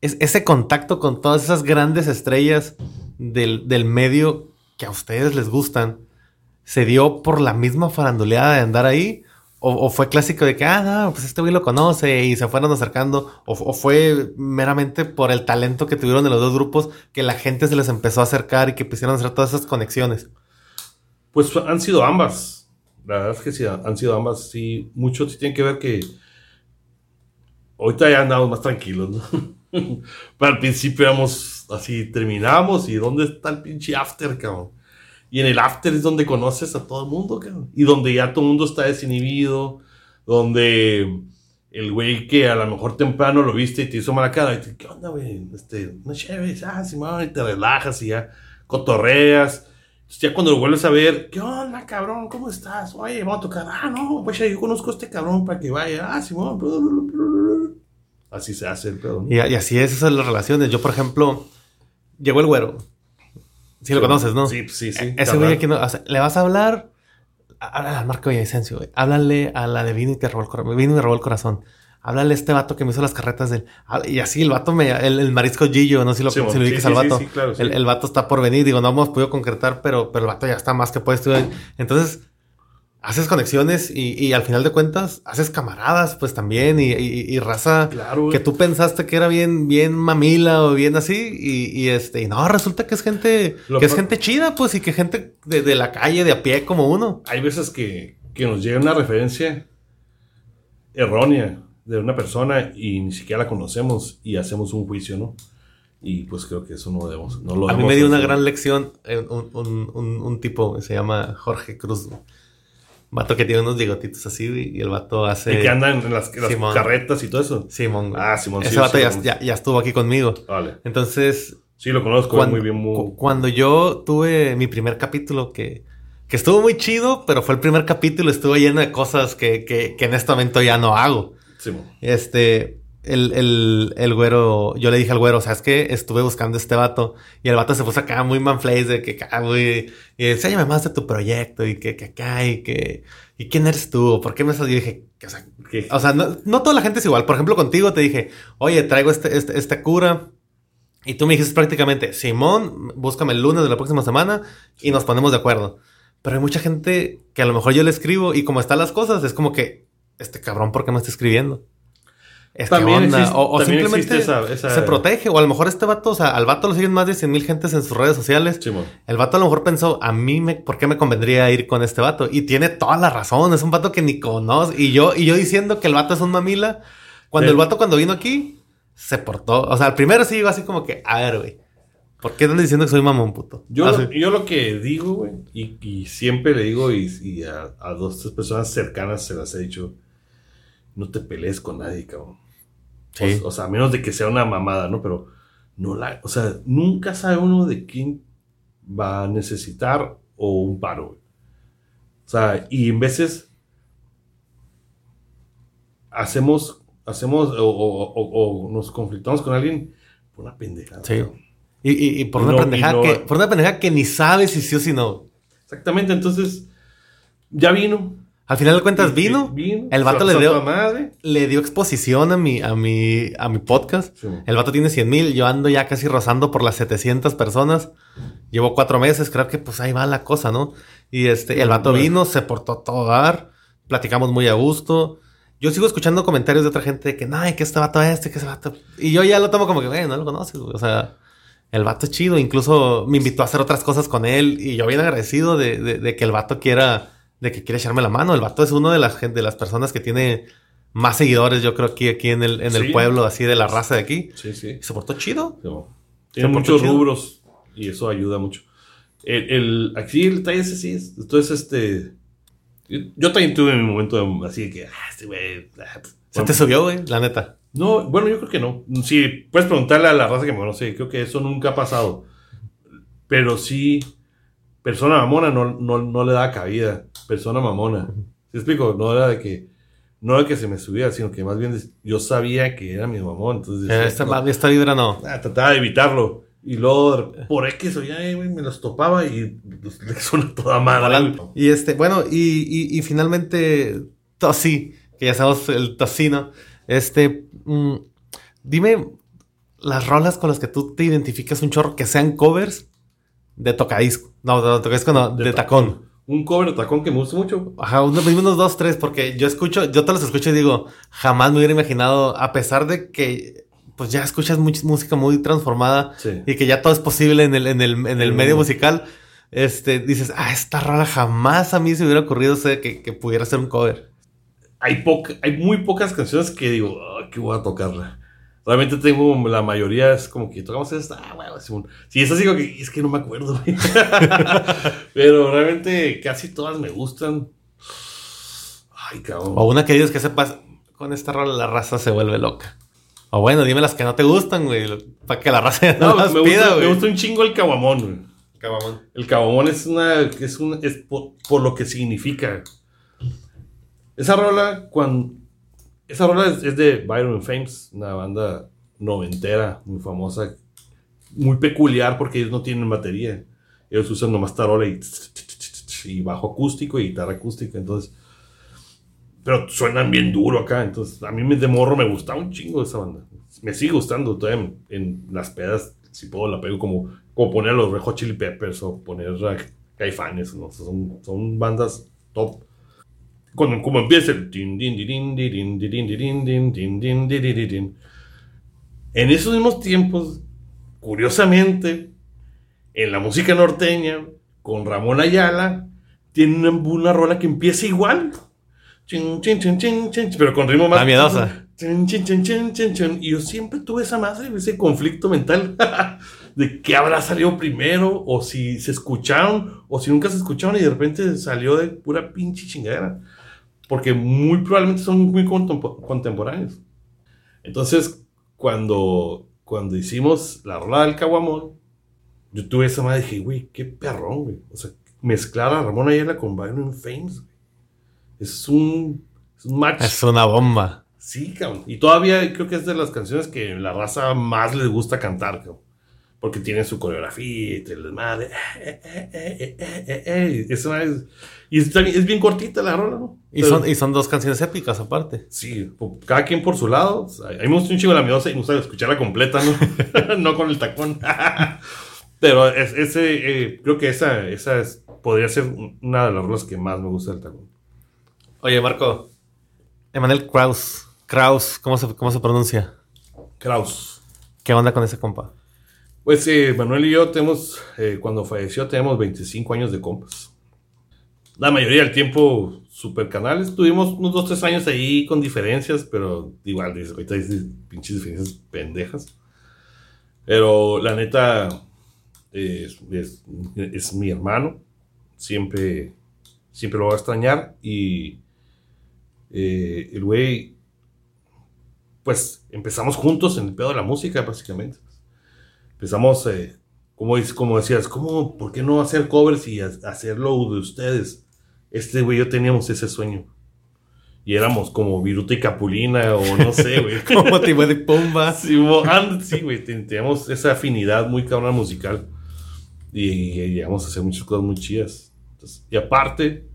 Es, ese contacto con todas esas grandes estrellas del, del medio que a ustedes les gustan, ¿se dio por la misma faranduleada de andar ahí? ¿O, o fue clásico de que, ah, no, pues este güey lo conoce y se fueron acercando? ¿O, o fue meramente por el talento que tuvieron de los dos grupos que la gente se les empezó a acercar y que quisieron hacer todas esas conexiones? Pues han sido ambas. La verdad es que sí, han sido ambas. Sí, mucho sí tiene que ver que ahorita ya andamos más tranquilos, ¿no? Pero al principio éramos así, terminamos y ¿dónde está el pinche after, cabrón? Y en el after es donde conoces a todo el mundo, cabrón. Y donde ya todo el mundo está desinhibido, donde el güey que a lo mejor temprano lo viste y te hizo mala cara, y te, ¿qué onda, güey? Este, no chévere, ah, Simón, y te relajas y ya cotorreas. Entonces ya cuando lo vuelves a ver, ¿qué onda, cabrón? ¿Cómo estás? Oye, vamos a tocar. Ah, no, pues ya yo conozco a este cabrón para que vaya. Ah, Simón. Así se hace el pedo. ¿no? Y, y así es, esas son las relaciones. Yo, por ejemplo, llegó el güero. Sí, lo conoces, ¿no? Sí, sí, sí. E- Ese güey aquí no, o sea, le vas a hablar. Háblale al Marco Villavicencio, güey. Háblale a la de Vino y te robó el corazón. Vino y me robó el corazón. Háblale a este vato que me hizo las carretas del. ah, Y así el vato me. El, el marisco Gillo, no sé si lo, Sí, si lo sí, al vato. sí, claro, sí. el, el vato está por venir. Digo, no hemos podido concretar, pero, pero el vato ya está más que puesto. Entonces, haces conexiones y, y al final de cuentas, haces camaradas, pues también. Y, y- y raza Claro, que tú pensaste que era bien, bien mamila o bien así. Y, y este, y no, resulta que es gente, Lo que es gente chida, pues, y que gente de, de la calle, de a pie como uno. Hay veces que, que nos llega una referencia errónea de una persona y ni siquiera la conocemos y hacemos un juicio, ¿no? Y pues creo que eso no debemos. No lo A mí me dio una hacer. gran lección eh, un, un- un- un tipo que se llama Jorge Cruz. Vato que tiene unos bigotitos así y el vato hace. Y que andan en las, las Simón. carretas y todo eso. Simón. Ah, Simón, Ese sí, vato sí, ya, ya- estuvo aquí conmigo. Vale. Entonces, Sí, lo conozco cuando, muy bien. Muy... cu- cuando yo tuve mi primer capítulo que que estuvo muy chido, pero fue el primer capítulo, estuvo lleno de cosas que, que, que en este momento ya no hago. Sí. Este, el, el, el güero, yo le dije al güero, ¿sabes qué? Estuve buscando este vato y el vato se puso acá muy manflace de que acá, muy, y enséñame más de tu proyecto y que, que acá y que, y quién eres tú, ¿por qué me estás? Dije, o sea, o sea, no, no toda la gente es igual. Por ejemplo, contigo te dije, oye, traigo este, este, esta cura. Y tú me dijiste prácticamente, Simón, búscame el lunes de la próxima semana y nos ponemos de acuerdo. Pero hay mucha gente que a lo mejor yo le escribo y como están las cosas, es como que, este cabrón, ¿por qué me está escribiendo? Es También onda. existe- o, o también simplemente existe esa- esa- se protege. O a lo mejor este vato, o sea, al vato lo siguen más de 100 mil gentes en sus redes sociales. El vato a lo mejor pensó, a mí, me, ¿por qué me convendría ir con este vato? Y tiene toda la razón, es un vato que ni conoce. Y yo, y yo diciendo que el vato es un mamila, cuando Pero- el vato cuando vino aquí, se portó. O sea, al primero sí iba así como que, a ver, güey, ¿por qué andas diciendo que soy mamón, puto? Yo, Así. lo, yo lo que digo, güey, y, y siempre le digo, y, y a, a dos, tres personas cercanas se las he dicho, no te pelees con nadie, cabrón. Sí. O, o sea, a menos de que sea una mamada, ¿no? Pero no la, o sea, nunca sabe uno de quién va a necesitar o un paro, güey. O sea, y en veces hacemos, hacemos o, o- o- o nos conflictamos con alguien por una pendejada. Sí. cabrón. Y, y- y por, una no- pendejada no- que, por una pendejada que ni sabes si sí o si no. Exactamente, entonces ya vino. Al final de cuentas vino, Vino, el vato le dio, a toda madre. le dio exposición a mi, a mi, a mi podcast. Sí. El vato tiene 100 mil, yo ando ya casi rozando por las 700 personas. Llevo cuatro meses, creo que pues ahí va la cosa, ¿no? Y este, el vato vino, se portó a todo dar, platicamos muy a gusto. Yo sigo escuchando comentarios de otra gente de que, no, que este vato este, que ese vato. Y yo ya lo tomo como que, güey, no lo conoces, güey. O sea, el vato es chido. Incluso me invitó a hacer otras cosas con él y yo bien agradecido de, de- de que el vato quiera, de que quiera echarme la mano. El vato es uno de las, de las personas que tiene más seguidores, yo creo, aquí, aquí en el, en el Sí. pueblo, así de la raza de aquí. Sí, sí. Se portó chido. Sí. Tiene muchos chido. rubros y eso ayuda mucho. El, el- aquí el detalle es así. es- Entonces, este. Yo, yo también tuve mi momento de- así de que, ah, este güey. ah, Se te subió, güey, la neta. No, bueno, yo creo que no. Sí, puedes preguntarle a la raza que me conoce. Creo que eso nunca ha pasado. Pero sí, persona mamona no, no, no le da cabida. Persona mamona. ¿Sí explico? No era de que, no era que se me subiera, sino que más bien yo sabía que era mi mamón. Entonces, Eh, esta, no, esta vibra no. ah, trataba de evitarlo. Y luego, por X o ya, güey, me los topaba y le suena toda güey. Y este, bueno, y, y, y finalmente, Tosi, que ya sabemos el tocino. Este, mm, dime las rolas con las que tú te identificas un chorro que sean covers de tocadisco. No, de tocadisco no, de, De tacón. Un cover de tacón que me gusta mucho. Ajá, unos, dos, tres, porque yo escucho, yo te los escucho y digo, jamás me hubiera imaginado, a pesar de que, pues ya escuchas mucha música muy transformada Sí. y que ya todo es posible en el, en el, en el Mm. medio musical, este, dices, ah, esta rola jamás a mí se hubiera ocurrido que, que pudiera ser un cover. hay, poca- hay muy pocas canciones que digo, "Ah, que voy a tocarla. Realmente tengo la mayoría, es como que tocamos esta, ah, bueno, Simón. Sí, es así como que es que no me acuerdo, güey. Pero realmente casi todas me gustan. Ay, cabrón. O una que dices que sepas, con esta rola la raza se vuelve loca. O bueno, dime las que no te gustan, güey, para que la raza ya no, No, las me, pida, gusta, me güey. gusta un chingo el caguamón, güey. Cabamón. El caguamón es una, es un, es por, por lo que significa. Esa rola, cuando, esa rola es, de Byron Fames, una banda noventera, muy famosa, muy peculiar porque ellos no tienen batería. Ellos usan nomás tarola y, bajo acústico y guitarra acústica, entonces. Pero suenan bien duro acá, entonces a mí de morro me gustaba un chingo esa banda. Me sigue gustando todavía en, las pedas, si puedo la pego como, como poner a los Red Hot Chili Peppers o poner a Caifanes, ¿no? son, son bandas top. Cuando como empieza el. En esos mismos tiempos, curiosamente, en la música norteña, con Ramón Ayala, tiene una, una rola que empieza igual. Pero con ritmo más. La miedosa. Y yo siempre tuve esa madre, ese conflicto mental de qué habrá salido primero, o si se escucharon, o si nunca se escucharon y de repente salió de pura pinche chingadera. Porque muy probablemente son muy contempo- contemporáneos. Entonces, cuando, cuando hicimos la rola del caguamón, yo tuve esa madre y dije, güey, qué perrón, güey. O sea, mezclar a Ramón Ayala con Byron Fames. Es un, es un match. Es una bomba. Sí, cabrón. Y todavía creo que es de las canciones que la raza más les gusta cantar, cabrón. Porque tiene su coreografía y te les madre. Eh, eh, eh. Es y es, es bien cortita la rola, ¿no? Y Pero- son, y son dos canciones épicas aparte. Sí, cada quien por su lado. O sea, a mí me gusta un chico la miedosa y me gusta escucharla completa, ¿no? no con el tacón. Pero es- ese, creo que esa, esa es- podría ser una de las rolas que más me gusta del tacón. Oye, Marco. Emanuel Kraus. Kraus, ¿cómo se, cómo se pronuncia? Kraus. ¿Qué onda con ese compa? Pues eh, Manuel y yo tenemos, eh, cuando falleció, tenemos 25 años de compas. La mayoría del tiempo super canales. Tuvimos unos 2, 3 años ahí con diferencias, pero igual, ahorita dices pinches diferencias pendejas. Pero la neta, es, mi hermano. Siempre, siempre lo voy a extrañar. Y eh, el güey, pues empezamos juntos en el pedo de la música, básicamente empezamos, eh, como, como decías, ¿cómo, ¿por qué no hacer covers y ha- hacerlo de ustedes? Este güey, yo teníamos ese sueño. Y éramos como Viruta y Capulina, o no sé, güey. Como Timón y Pumba. Sí, güey, ten- teníamos esa afinidad muy cabrona musical. Y, y llegamos a hacer muchas cosas muy chidas. Entonces, y aparte,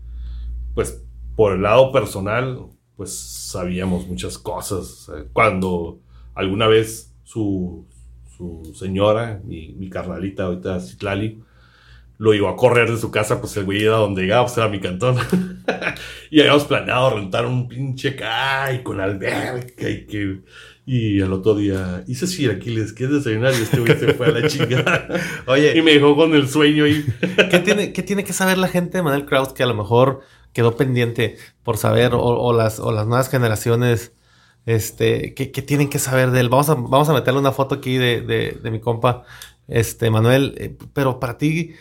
pues, por el lado personal, pues sabíamos muchas cosas. Cuando alguna vez su, su señora, mi, mi carnalita, ahorita Citlali, lo llevó a correr de su casa, pues el güey era donde llegaba, pues era mi cantón. y habíamos planeado rentar un pinche y con alberca y que. Y al otro día, hice si Aquiles, ¿quieres desayunar? Y este güey se fue a la chingada. y Oye, me dejó con el sueño ahí. ¿qué tiene, ¿qué tiene que saber la gente de Emanuel Kraus que a lo mejor quedó pendiente por saber o, o las, o las nuevas generaciones? Este, ¿qué, qué tienen que saber de él? Vamos a, vamos a meterle una foto aquí de, de, de mi compa, este, Manuel. eh, pero para ti,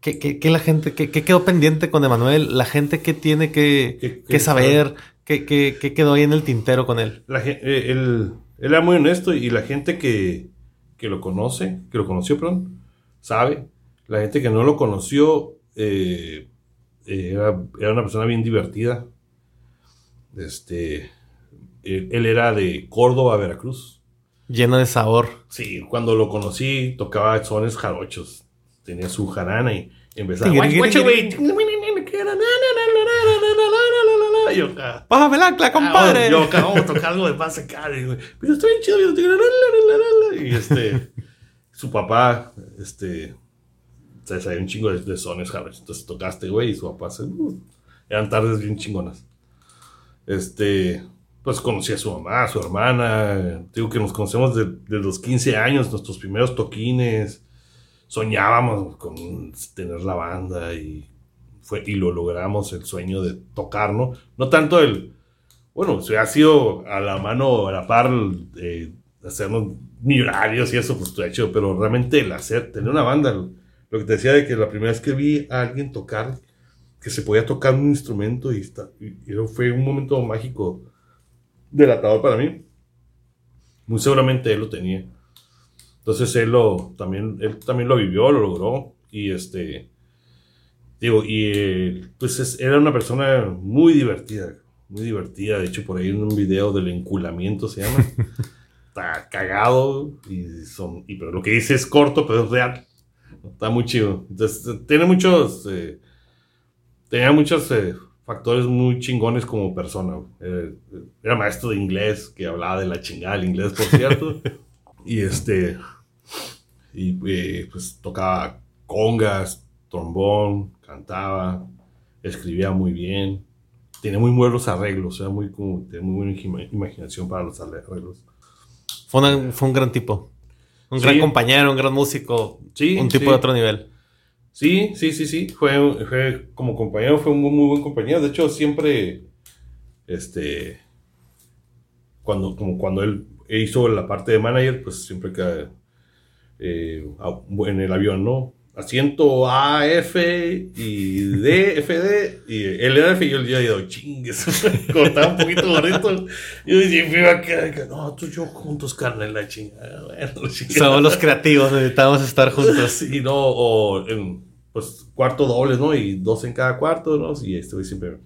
¿qué, qué, qué la gente, qué, qué quedó pendiente con Emanuel? La gente, ¿qué tiene que, ¿Qué- que saber? ¿Qué, qué, qué quedó ahí en el tintero con él? La eh, él, él era muy honesto y la gente que, que lo conoce, que lo conoció, perdón, sabe. La gente que no lo conoció eh, era, era una persona bien divertida. Este, él, él era de Córdoba, Veracruz. Lleno de sabor. Sí, cuando lo conocí tocaba sones jarochos. Tenía su jarana y empezaba. Yo, "Ah, ¡Bájame la ancla, compadre! Ah, yo acá vamos a tocar algo de más acá. Pero estoy bien chido. bien chido, la, la, la, la, la". Y este, su papá, este, se sabía un chingo de, de sones, ¿sabes? Entonces tocaste, güey, y su papá se, uh, eran tardes bien chingonas. Este, pues conocí a su mamá, a su hermana. Digo que nos conocemos de, de los 15 años, nuestros primeros toquines. Soñábamos con tener la banda y fue y lo logramos el sueño de tocar, ¿no? No tanto el bueno, se ha sido a la mano, a la par, eh, hacernos millonarios y eso, pues, de hecho, pero realmente el hacer, tener una banda, lo que te decía de que la primera vez que vi a alguien tocar, que se podía tocar un instrumento y, está, y, fue un momento mágico, delatador para mí. Muy seguramente él lo tenía. Entonces él lo, también, él también lo vivió, lo logró y este, digo, y eh, pues es- era una persona muy divertida, muy divertida. De hecho, por ahí en un video del enculamiento se llama. Está cagado. Y son, y, pero lo que dice es corto, pero es real. Está muy chido. Entonces, tiene muchos. eh, tenía muchos eh, factores muy chingones como persona. Eh, era maestro de inglés, que hablaba de la chingada del inglés, por cierto. y este. Y eh, pues tocaba congas, trombón, cantaba, escribía muy bien tenía muy buenos arreglos, era muy como, tenía muy buena ima- imaginación para los arreglos. Fue, una- fue un gran tipo. Un Sí. gran compañero, un gran músico. Sí, un tipo sí. de otro nivel. Sí, sí, sí, sí, fue, fue como compañero, fue un muy, muy buen compañero. De hecho, siempre, este, cuando, como cuando él hizo la parte de manager, pues siempre que eh, en el avión, ¿no? Asiento A, F y D, F, D. Y era F y yo el día de hoy, chingues. Como estaba un poquito gordito. Yo siempre iba a quedar, que, no, tú y yo juntos, carne, la chingada. Bueno, la chingada. Somos los creativos, necesitamos estar juntos. Sí, no, o en- pues, cuarto doble, ¿no? Y dos en cada cuarto, ¿no? Y este güey siempre,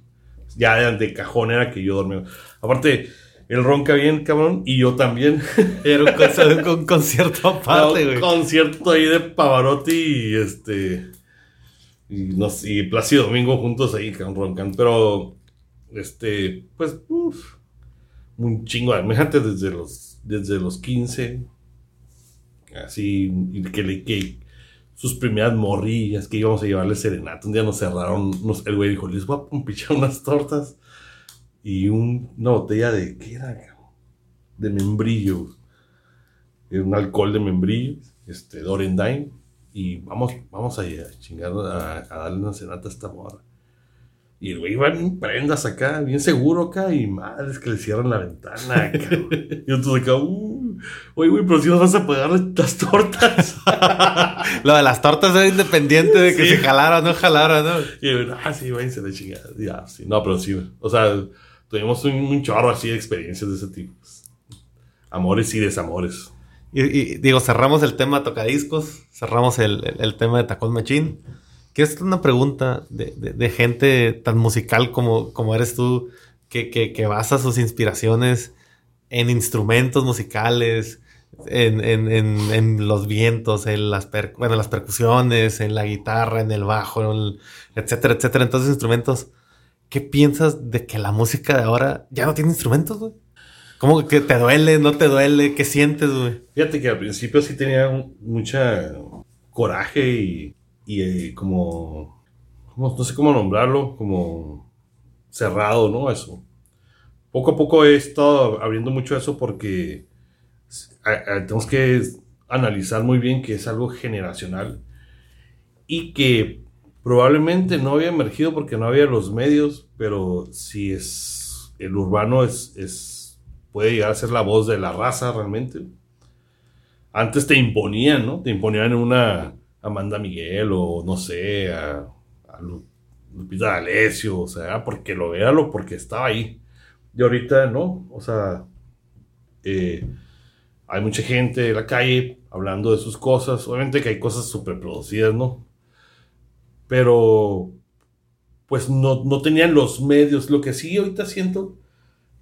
ya de cajón era que yo dormía. Aparte, él ronca bien, cabrón, y yo también. Era un, concierto, un concierto aparte, güey. Un concierto ahí de Pavarotti y este. Y, no, y Plácido Domingo juntos ahí, cabrón, roncan. Pero, este, pues, uff, un chingo. Imagínate desde los, desde los 15, así, que le. Que, sus primeras morrillas que íbamos a llevarle serenata. Un día nos cerraron, el güey dijo, les voy a pichar unas tortas y una botella de, ¿qué era? De membrillo. Un alcohol de membrillo, este, Dorendine. Y vamos, vamos a, chingar, a, darle una cenata a esta morra. Y el güey va en prendas acá, bien seguro acá, y madres que le cierran la ventana acá. y entonces acá, uh, oye, güey, pero si nos vas a pagar las tortas. Lo de las tortas era independiente de que se jalara o no jalara, ¿no? Y el ah, sí, váyanse la chingada. Ya, sí, no, pero sí, o sea, tuvimos un, chorro así de experiencias de ese tipo. Amores y desamores. Y, digo, cerramos el tema tocadiscos, cerramos el, el, tema de Tacón Machín. Que es una pregunta de, de, gente tan musical como, como eres tú, que, que, que, basa sus inspiraciones en instrumentos musicales, en, en, en los vientos, en las, bueno, las percusiones, en la guitarra, en el bajo, etcétera, etcétera. Entonces, instrumentos ¿qué piensas de que la música de ahora ya no tiene instrumentos, güey? ¿Cómo que te duele, no te duele? ¿Qué sientes, güey? Fíjate que al principio sí tenía mucha coraje y, y eh, como, no sé cómo nombrarlo, como cerrado, ¿no? Eso. Poco a poco he estado abriendo mucho eso porque tenemos que analizar muy bien que es algo generacional y que probablemente no había emergido porque no había los medios, pero si es el urbano es, es puede llegar a ser la voz de la raza realmente. Antes te imponían, ¿no? Te imponían una Amanda Miguel o no sé, a, Lupita D'Alessio, o sea, porque lo lo porque estaba ahí. Y ahorita no, o sea, eh, hay mucha gente en la calle hablando de sus cosas. Obviamente que hay cosas súper producidas, ¿no? pero pues no, tenían los medios. Lo que sí ahorita siento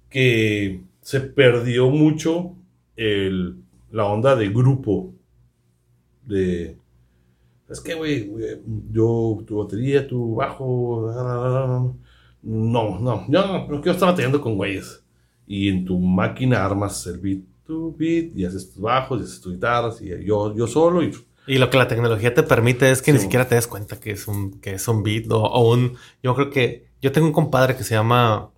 que se perdió mucho el, la onda de grupo. De, es que, güey, yo, tu batería, tu bajo, no, no, yo no quiero estar batallando con güeyes. Y en tu máquina armas el beat, tu beat, y haces tus bajos, y haces tus guitarras, y yo, yo solo, y y lo que la tecnología te permite es que ni siquiera te des cuenta que es un, que es un beat o, un... Yo creo que... Yo tengo un compadre que se llama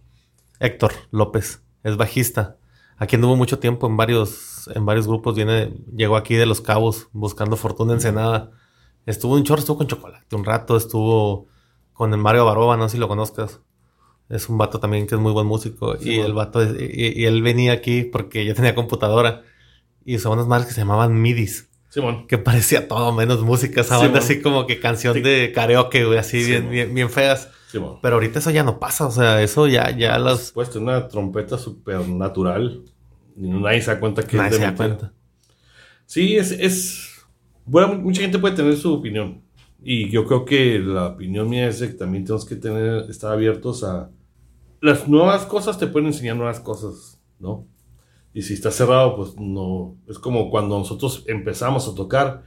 Héctor López. Es bajista. Aquí anduvo mucho tiempo en varios, en varios grupos. Viene, llegó aquí de Los Cabos buscando fortuna en Senada. Estuvo en chorro, estuvo con chocolate un rato. Estuvo con el Mario Baroba, no sé si lo conozcas. Es un vato también que es muy buen músico. y el vato, y, él venía aquí porque yo tenía computadora. Y usaban unas madres que se llamaban MIDIs. Simón. Que parecía todo menos música, esa banda así como que canción de karaoke, güey, así bien, bien, bien, feas. Pero ahorita eso ya no pasa, o sea, eso ya, ya las... Pues una trompeta súper natural. Nadie se da cuenta que nadie se da cuenta. Sí, es, es... Bueno, mucha gente puede tener su opinión. Y yo creo que la opinión mía es que también tenemos que tener, estar abiertos a... Las nuevas cosas te pueden enseñar nuevas cosas, ¿no? Y si está cerrado, pues no. Es como cuando nosotros empezamos a tocar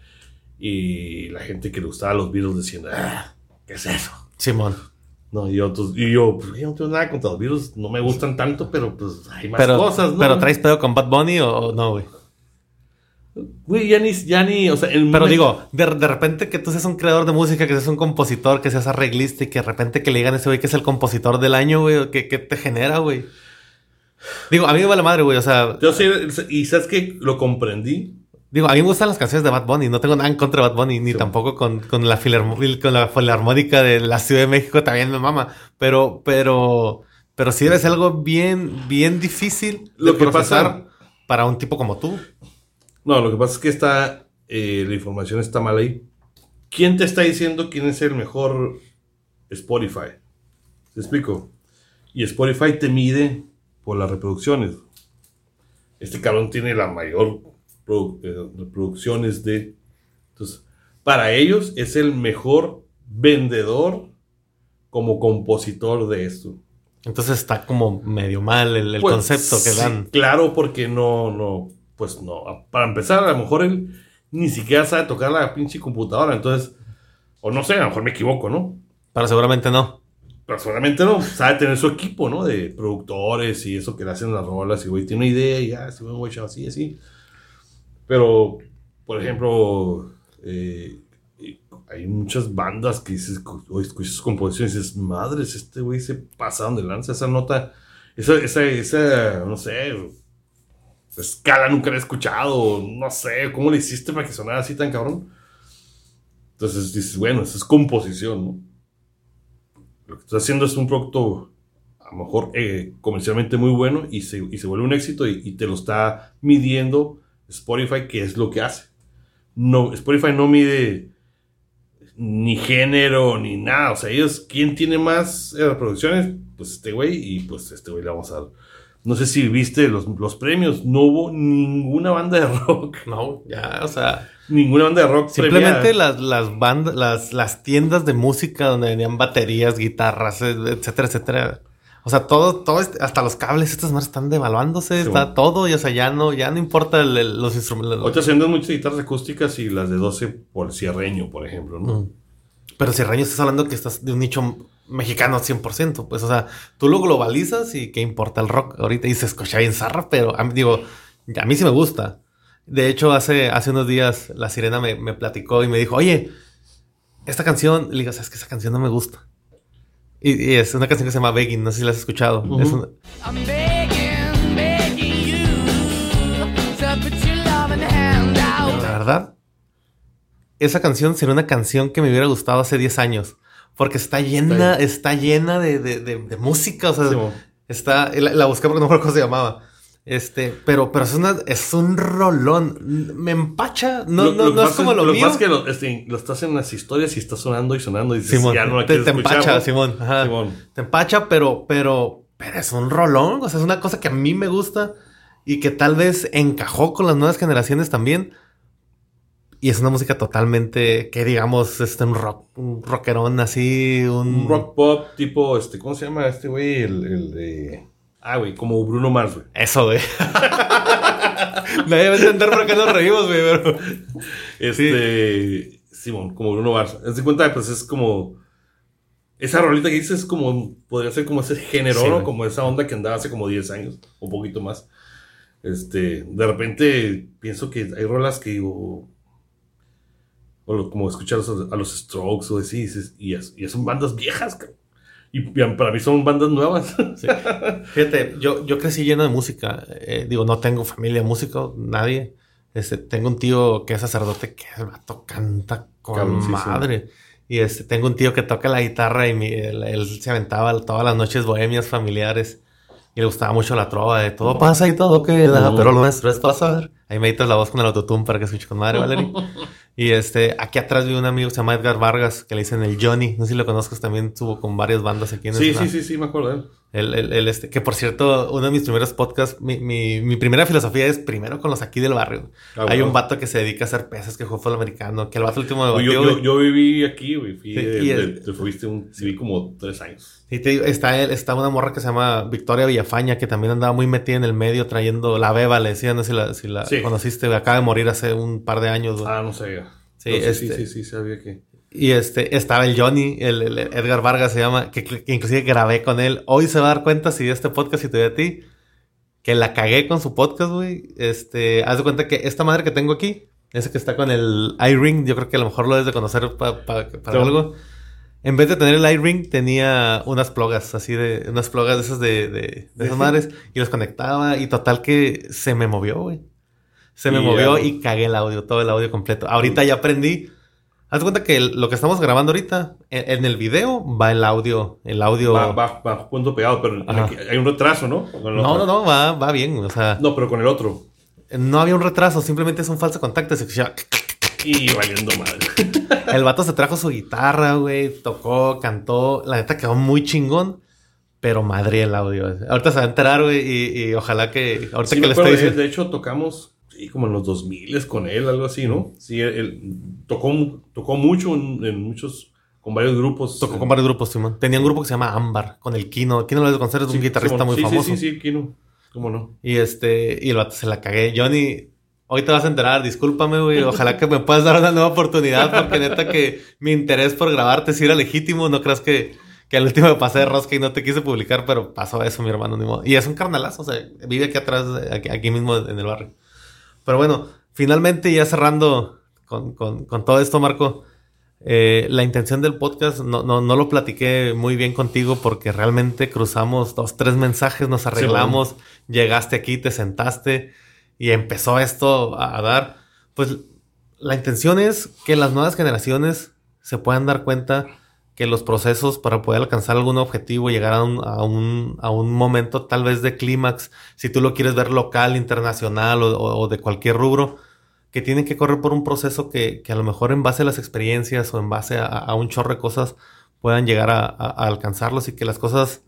y la gente que le gustaba los virus diciendo, ah, ¿qué es eso? Simón. No, y yo, y yo, pues yo no tengo nada contra los virus, no me gustan tanto, pero pues hay más cosas, ¿no? ¿Pero traes pedo con Bad Bunny o, no, güey? Güey, ya ni, ya ni, o sea, Pero digo, de, de, repente que tú seas un creador de música, que seas un compositor, que seas arreglista y que de repente que le digan a ese güey que es el compositor del año, güey, ¿qué, qué te genera, güey? Digo, a mí me va la madre, güey, o sea... Yo sí, y sabes que lo comprendí. Digo, a mí me gustan las canciones de Bad Bunny, no tengo nada en contra de Bad Bunny, ni tampoco con, con, la con la filarmónica de la Ciudad de México también me mama, pero, pero, pero sí debe ser algo bien, bien difícil lo que procesar para un tipo como tú. No, lo que pasa es que está, eh, la información está mal ahí. ¿Quién te está diciendo quién es el mejor Spotify? ¿Te explico? Y Spotify te mide por las reproducciones. Este cabrón tiene la mayor eh, reproducciones de... Entonces, para ellos es el mejor vendedor como compositor de esto. Entonces está como medio mal el, el Pues, concepto que sí, dan. Claro, porque no, no, pues no. Para empezar, a lo mejor él ni siquiera sabe tocar la pinche computadora. Entonces, o no sé, a lo mejor me equivoco, ¿no? Pero seguramente no. Pero seguramente no, sabe tener su equipo, ¿no? De productores y eso que le hacen las rolas y, güey, tiene una idea y ya, se güey, chavo, así, así. Pero, por ejemplo, eh, hay muchas bandas que dices, o escuchas sus composiciones y dices, madres, este güey se pasa donde lanza esa nota, esa, esa, esa, no sé, escala nunca la he escuchado, no sé, ¿cómo le hiciste para que sonara así tan cabrón? Entonces dices, bueno, eso es composición, ¿no? Lo que estás haciendo es un producto a lo mejor eh, comercialmente muy bueno y se, vuelve un éxito y, te lo está midiendo Spotify, que es lo que hace. Spotify no mide ni género ni nada. O sea, ellos, ¿quién tiene más eh, reproducciones? Pues este güey y pues este güey le vamos a dar. No sé si viste los, los premios. No hubo ninguna banda de rock. No, ya, o sea. Ninguna banda de rock. Simplemente premiada. las, las bandas, las, las tiendas de música donde venían baterías, guitarras, eh, etcétera, etcétera. O sea, todo, todo, este- hasta los cables, estas madres están devaluándose, Sí, está bueno. todo, y o sea, ya no, ya no importa el- el- los instrumentos. Ahorita se venden muchas guitarras acústicas y las de 12 por cierreño, por ejemplo, ¿no? Mm. Pero si Reño estás hablando que estás de un nicho mexicano 100%, pues, o sea, tú lo globalizas y qué importa el rock ahorita y se escucha bien zarra, pero a mí, digo, a mí sí me gusta. De hecho, hace, hace unos días la sirena me, me platicó y me dijo, oye, esta canción, le digo, sabes que esa canción no me gusta. Y, y es una canción que se llama Begging, no sé si la has escuchado. Es una- I'm begging, begging you to put your hand out. la verdad, esa canción sería una canción que me hubiera gustado hace 10 años. Porque está llena, está llena de, de- de- de música. O sea, Sí, está. La, la busqué porque no me acuerdo cómo se llamaba. Este, pero, pero es, una, es un rolón. Me empacha. No, Lo- no, lo no es como lo, mío. pasa es que lo, este, lo estás en las historias y está sonando y sonando y dices, Simón, ya no la te, te escuchar, empacha, ¿no? Simón. Ajá. Simón. Te empacha, pero, pero, pero es un rolón. O sea, es una cosa que a mí me gusta y que tal vez encajó con las nuevas generaciones también. Y es una música totalmente, que digamos, este, un rock, un rockerón así, un... Un rock pop tipo, este, ¿cómo se llama este güey? El, el de... Ah, güey, como Bruno Mars, güey. Eso, güey. Nadie va a entender por qué nos reímos, güey, pero... Este... Simón, como Bruno Mars. De cuenta, pues es como... Esa rolita que dices es como... Podría ser como ese género, Sí. Como esa onda que andaba hace como 10 años. Un poquito más. Este... De repente pienso que hay rolas que digo... O lo- como escuchar a los, a los Strokes o así, dices, y, es- y son bandas viejas, cabrón. Y para mí son bandas nuevas. Sí. Fíjate, yo, yo crecí lleno de música. Eh, digo, no tengo familia músico, nadie. Este, tengo un tío que es sacerdote que el vato canta con Cabroncísimo. madre. Y este, tengo un tío que toca la guitarra y mi- él, él se aventaba todas las noches bohemias familiares. Y le gustaba mucho la trova de todo pasa y todo queda, Ujú. pero lo nuestro es pasar. Ahí me editas la voz con el autotune para que escuche con madre, Valerie. y este, aquí atrás vi un amigo que se llama Edgar Vargas, que le dicen el Johnny. No sé si lo conozcas, también estuvo con varias bandas aquí en Sí, Ensenada. sí, sí, sí, me acuerdo de él. El, el- el este, que por cierto, uno de mis primeros podcasts, mi, mi, mi primera filosofía es primero con los aquí del barrio. Ah, Hay bueno. un vato que se dedica a hacer pesas, que jugó fútbol americano, que el vato último de Yo, yo, viví aquí, güey. Fui, Sí, el- te fuiste un, viví como tres años. Y te digo, está, está una morra que se llama Victoria Villafaña, que también andaba muy metida en el medio trayendo la beba, le decían, no sé si la, si la Sí. conociste, acaba de morir hace un par de años. güey. Ah, no sabía. Sí, Entonces, sí, este- sí, sí, sabía que. Y este, estaba el Johnny, el, el Edgar Vargas se llama, que, que inclusive grabé con él. Hoy se va a dar cuenta si de este podcast y te ve a ti, que la cagué con su podcast, güey. Este, haz de cuenta que esta madre que tengo aquí, ese que está con el iRing, yo creo que a lo mejor lo debes de conocer pa- pa- para No. algo. En vez de tener el iRing, tenía unas plogas, así de, unas plogas de esas de, de, de esas madres, y los conectaba, y total que se me movió, güey. Se me Y movió ya. y cagué el audio, todo el audio completo. Ahorita ya aprendí. Haz cuenta que el- lo que estamos grabando ahorita, en, en el video va el audio, el audio. Va, va, va pegado, pero aquí hay un retraso, ¿no? No, no, no, va, va bien. O sea, no. No, pero con el otro. había un retraso, simplemente es un falso contacto. Se escuchaba- Y valiendo madre. El vato se trajo su guitarra, güey, tocó, cantó. La neta quedó muy chingón, pero madre el audio. Ahorita se va a enterar, güey, y, y ojalá que. Ahorita Sí, que le estoy de hecho, tocamos sí, como en los 2000 con él, algo así, ¿no? Sí, él, él tocó, tocó mucho en, en muchos con varios grupos. Tocó con varios grupos, Simón. Tenía un grupo que se llama Ámbar, con el Kino. Kino lo conocer, es un Sí, guitarrista Simón. muy Sí, famoso. Sí, sí, sí, Kino. ¿Cómo no? Y este, y el vato se la cagué. Johnny, hoy te vas a enterar, discúlpame, güey. Ojalá que me puedas dar una nueva oportunidad, porque neta que mi interés por grabarte sí era legítimo. No creas que, que al último me pasé de rosca y no te quise publicar, pero pasó eso, mi hermano. ni modo. Y es un carnalazo, o sea, vive aquí atrás, aquí, aquí mismo en el barrio. Pero bueno, finalmente ya cerrando con, con, con todo esto, Marco. eh, la intención del podcast no, no, no lo platiqué muy bien contigo porque realmente cruzamos dos, tres mensajes, nos arreglamos, llegaste aquí, te sentaste y empezó esto a, a dar. Pues la intención es que las nuevas generaciones se puedan dar cuenta que los procesos para poder alcanzar algún objetivo, llegar a un, a un, a un momento tal vez de clímax, si tú lo quieres ver local, internacional o, o- o de cualquier rubro, que tienen que correr por un proceso que, que a lo mejor en base a las experiencias o en base a, a un chorro de cosas puedan llegar a, alcanzarlos y que las cosas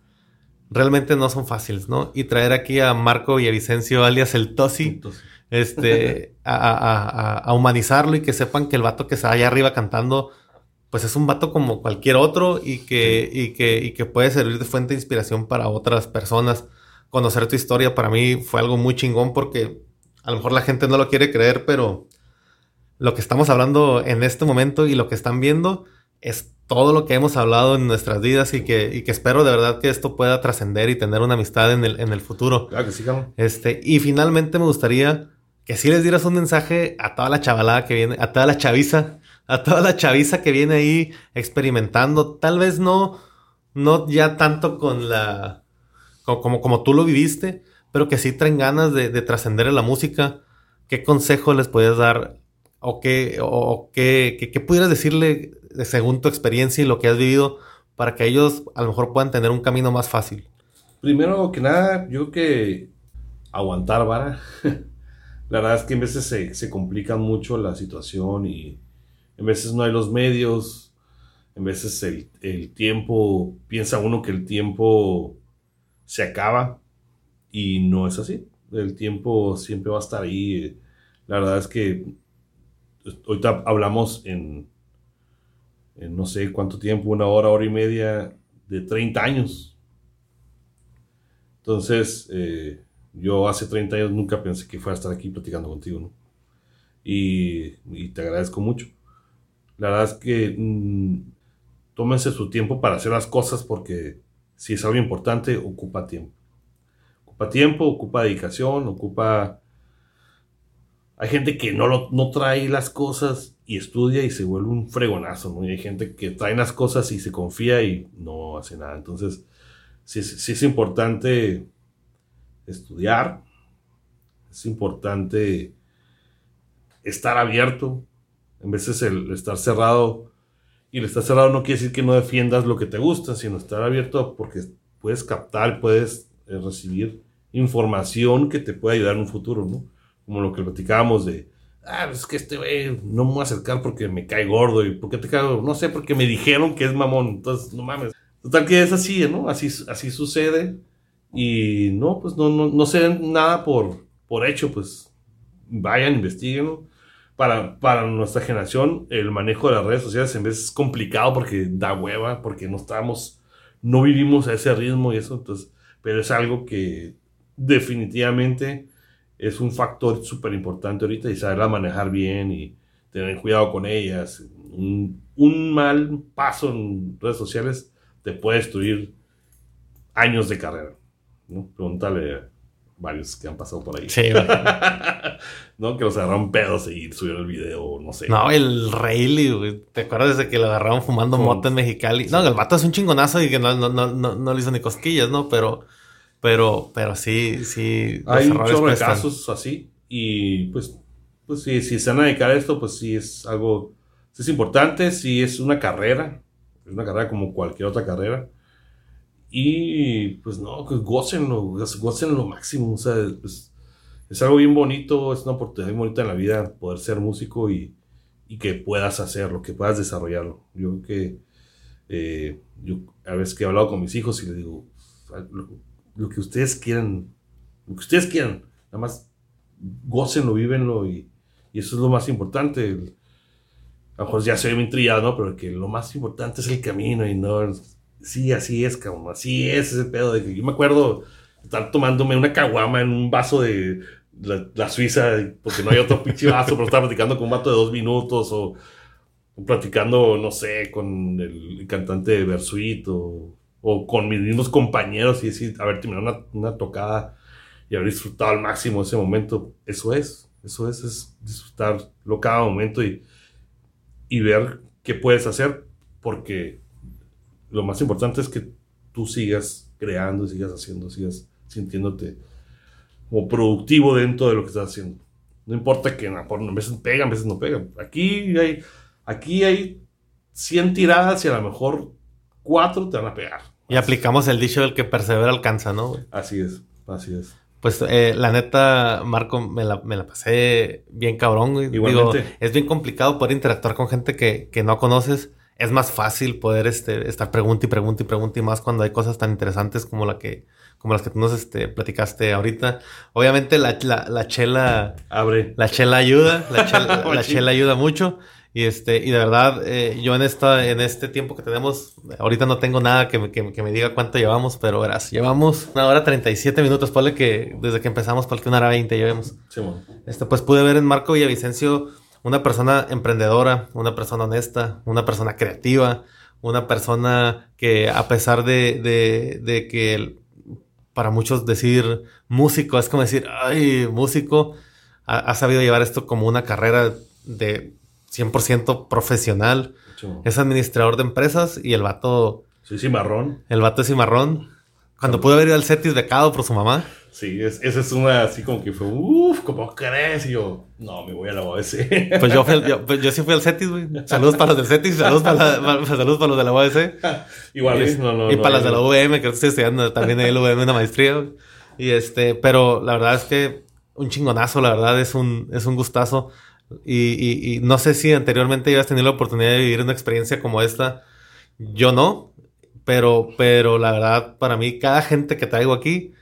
realmente no son fáciles, ¿no? Y traer aquí a Marco y a Vicencio alias el Tosi este, a- a humanizarlo y que sepan que el vato que está allá arriba cantando, pues es un vato como cualquier otro y que, y que, y que puede servir de fuente de inspiración para otras personas. Conocer tu historia para mí fue algo muy chingón porque a lo mejor la gente no lo quiere creer, pero lo que estamos hablando en este momento y lo que están viendo es todo lo que hemos hablado en nuestras vidas y que, y que espero de verdad que esto pueda trascender y tener una amistad en el, en el futuro. claro que sí, cabrón. Este, y finalmente me gustaría que sí les dieras un mensaje a toda la chavalada que viene, a toda la chaviza, a toda la chaviza que viene ahí experimentando, tal vez no, no ya tanto con la, co- como, como, tú lo viviste, pero que sí traen ganas de, de trascender en la música. ¿Qué consejo les puedes dar? ¿O qué, o, qué, qué, pudieras decirle de- según tu experiencia y lo que has vivido para que ellos a lo mejor puedan tener un camino más fácil? Primero que nada, yo que aguantar vara. La verdad es que en veces se, se complica mucho la situación y en veces no hay los medios, en veces el, el tiempo, piensa uno que el tiempo se acaba y no es así. El tiempo siempre va a estar ahí. La verdad es que ahorita hablamos en, no sé cuánto tiempo, una hora, hora y media, de 30 años. Entonces, eh, yo hace 30 años nunca pensé que fuera a estar aquí platicando contigo, ¿no? Y te agradezco mucho. La verdad es que mm, tómense su tiempo para hacer las cosas porque si es algo importante, ocupa tiempo. Ocupa tiempo, ocupa dedicación, ocupa... Hay gente que no, no trae las cosas y estudia y se vuelve un fregonazo, ¿no? Y hay gente que trae las cosas y se confía y no hace nada. Entonces, sí, sí es importante estudiar, es importante estar abierto. En veces el estar cerrado, y el estar cerrado no quiere decir que no defiendas lo que te gusta, sino estar abierto porque puedes captar, puedes eh, recibir información que te puede ayudar en un futuro, ¿no? Como lo que platicábamos de, ah, es que este güey no me voy a acercar porque me cae gordo y porque te cago, no sé, porque me dijeron que es mamón, entonces no mames. Total que es así, ¿no? Así, así sucede. Y no, pues no, no, no se den nada por, por hecho, pues vayan, investiguen. Para, para nuestra generación, el manejo de las redes sociales en vez es complicado porque da hueva, porque no estamos, no vivimos a ese ritmo y eso, entonces, pero es algo que definitivamente es un factor súper importante ahorita y saberla manejar bien y tener cuidado con ellas. Un, un mal paso en redes sociales te puede destruir años de carrera. ¿no? Pregúntale varios que han pasado por ahí. Sí. ¿No? Que los agarraron pedos y subieron el video, no sé. No, el Rayleigh, güey. ¿Te acuerdas de que lo agarraron fumando Con- mota en Mexicali? No, el vato es un chingonazo y que no, no, no, no, no le hizo ni cosquillas, ¿no? Pero, pero, pero sí, sí. los Hay cuestan. casos así. Y pues, pues sí, si se van a dedicar a esto, pues sí es algo. sí es importante, sí es una carrera. Es una carrera como cualquier otra carrera. Y pues no, pues gócenlo, gócenlo lo máximo. O sea, pues, es algo bien bonito, es una oportunidad bien bonita en la vida poder ser músico y, y que puedas hacerlo, que puedas desarrollarlo. Yo creo que eh, yo a veces que he hablado con mis hijos y les digo, lo, lo que ustedes quieran, lo que ustedes quieran, nada más gócenlo, vívenlo y, y eso es lo más importante. A lo mejor ya soy muy trillado, ¿no? Pero que lo más importante es el camino y no. Sí, así es, cabrón. Así es ese pedo de que yo me acuerdo estar tomándome una caguama en un vaso de la, la Suiza, porque no hay otro pinche vaso, pero estaba platicando con un vato de dos minutos o, o platicando, no sé, con el, cantante de Versuit o, o con mis mismos compañeros y decir, haber terminado una, una tocada y haber disfrutado al máximo ese momento. Eso es, eso es, es disfrutarlo cada momento y, y ver qué puedes hacer, porque lo más importante es que tú sigas creando, sigas haciendo, sigas sintiéndote como productivo dentro de lo que estás haciendo. No importa que a veces pegan, a veces no pegan. Aquí hay, aquí hay 100 tiradas y a lo mejor 4 te van a pegar. Y aplicamos el dicho del que persevera alcanza, ¿no? Así es, así es. Pues eh, la neta, Marco, me la, me la pasé bien cabrón. Igualmente. Digo, es bien complicado poder interactuar con gente que, que no conoces. Es más fácil poder este, estar pregunta y pregunta y pregunta y más cuando hay cosas tan interesantes como la que, como las que tú nos este, platicaste ahorita. Obviamente la, la, la chela, Abre. la chela ayuda, la chela, la Machín. chela ayuda mucho. Y este, y de verdad, eh, yo en esta, en este tiempo que tenemos, ahorita no tengo nada que me, que, que me diga cuánto llevamos, pero verás, llevamos una hora 37 minutos, ponle que desde que empezamos, porque una hora 20 llevemos. Simón. Este, pues pude ver en Marco Villavicencio una persona emprendedora, una persona honesta, una persona creativa, una persona que a pesar de, de, de que para muchos decir músico es como decir, ay, músico, ha, ha sabido llevar esto como una carrera de 100% profesional. Es administrador de empresas y el vato, Sí, sí, marrón. el vato es cimarrón. Cuando pudo haber ido al Cetis becado por su mamá. Sí, es, esa es una así como que fue, uff, ¿cómo crees? Y yo, no, me voy a la OS. Pues yo, fui yo, pues yo sí fui al Cetis, güey. Saludos para los del Cetis, saludos para, la- saludos para los de la UAS. Igual, y, ¿eh? no, no, y no, para las de la no. UVM, que estoy estudiando también en el UVM una maestría. güey. Y este, pero la verdad es que un chingonazo, la verdad, es un, es un gustazo. Y, y, y no sé si anteriormente habías tenido la oportunidad de vivir una experiencia como esta. Yo no, pero, pero la verdad, para mí, cada gente que traigo aquí,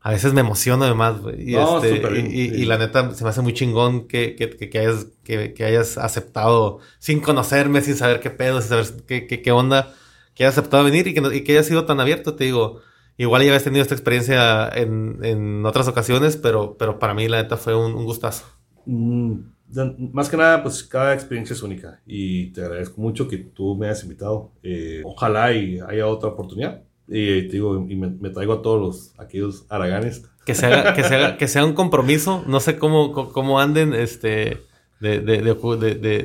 a veces me emociona además, güey. Y, No, este, súper y, y- y la neta, se me hace muy chingón que, que, que, hayas, que, hayas aceptado, sin conocerme, sin saber qué pedo, sin saber qué, qué, qué onda, que hayas aceptado venir y que, no- y que hayas sido tan abierto, te digo. Igual ya habías tenido esta experiencia en, en otras ocasiones, pero, pero para mí la neta fue un, un gustazo. Mm, más que nada, pues cada experiencia es única y te agradezco mucho que tú me hayas invitado. Eh, ojalá y haya otra oportunidad. Y te digo, y me, me traigo a todos los, aquellos haraganes. Que se haga, que se haga, que sea un compromiso. No sé cómo, cómo- anden este de, de,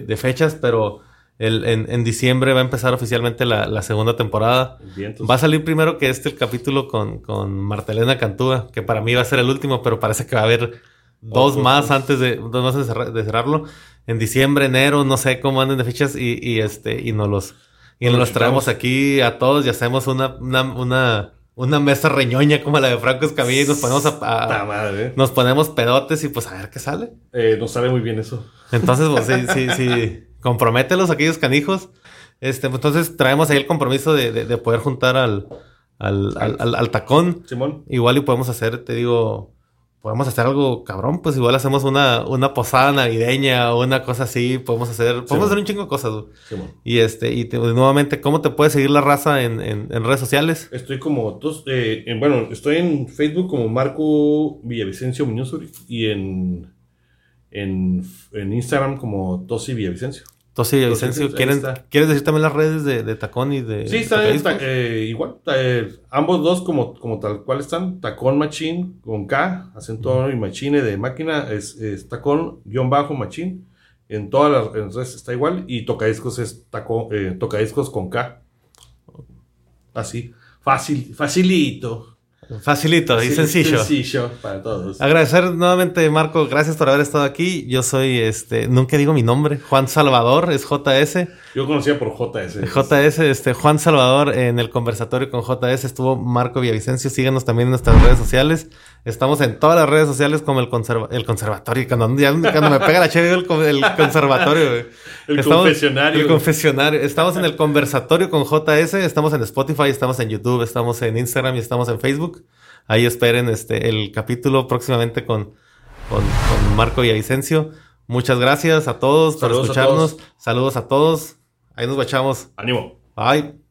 de, fechas, pero el, en, en diciembre va a empezar oficialmente la, la segunda temporada. Vientos. Va a salir primero que este el capítulo con, con Martelena Cantúa, que para mí va a ser el último, pero parece que va a haber dos Otros, más antes de, dos más de, cerrar- de cerrarlo. En diciembre, enero, no sé cómo anden de fechas y, y este, y nos los, y nos los traemos aquí a todos y hacemos una, una, una, una mesa reñoña como la de Franco Escamilla y nos ponemos a, a- Ta madre, nos ponemos pedotes y pues a ver qué sale. Eh, nos sale muy bien eso. Entonces, pues sí, sí, sí. Compromételos aquellos canijos. Este, pues, entonces traemos ahí el compromiso de, de- de poder juntar al, al, al, al- al tacón. Simón. Igual y podemos hacer, te digo, podemos hacer algo cabrón, pues igual hacemos una, una posada navideña o una cosa así. Podemos hacer, podemos Sí. hacer un chingo de cosas. Y este, y te- nuevamente, ¿cómo te puede seguir la raza en, en, en redes sociales? Estoy como, tos- eh, en- bueno, estoy en Facebook como Marco Villavicencio Muñoz y en, en, en Instagram como Tosi Villavicencio. Y Vicencio, ahí ¿quieren- está. ¿quieres decir también las redes de, de tacón y de Sí, está Tacadiscos? está, eh, igual. eh, ambos dos como, como tal cual están. Tacón Machín con K, acento y Machine de máquina. Es, es tacón guion bajo Machín. En todas las en redes está igual. Y tocadiscos es eh, tocadiscos con K. Así. Fácil, facilito. Facilito y Sí, sencillo. Sencillo para todos. Agradecer nuevamente, Marco, gracias por haber estado aquí. Yo soy, este, nunca digo mi nombre, Juan Salvador, es JS. Yo conocía por JS. JS, este, Juan Salvador en el conversatorio con JS estuvo Marco Villavicencio. Síganos también en nuestras redes sociales. Estamos en todas las redes sociales como el, conserva- el conservatorio. Cuando, ya- cuando me pega la chévere, el, el conservatorio. El confesionario. El confesionario. Estamos en el conversatorio con JS. Estamos en Spotify, estamos en YouTube, estamos en Instagram y estamos en Facebook. Ahí esperen este, el capítulo próximamente con, con, con Marco Villavicencio. Muchas gracias a todos por Saludos a escucharnos. Saludos a todos. Ahí nos bachamos. Ánimo. Bye.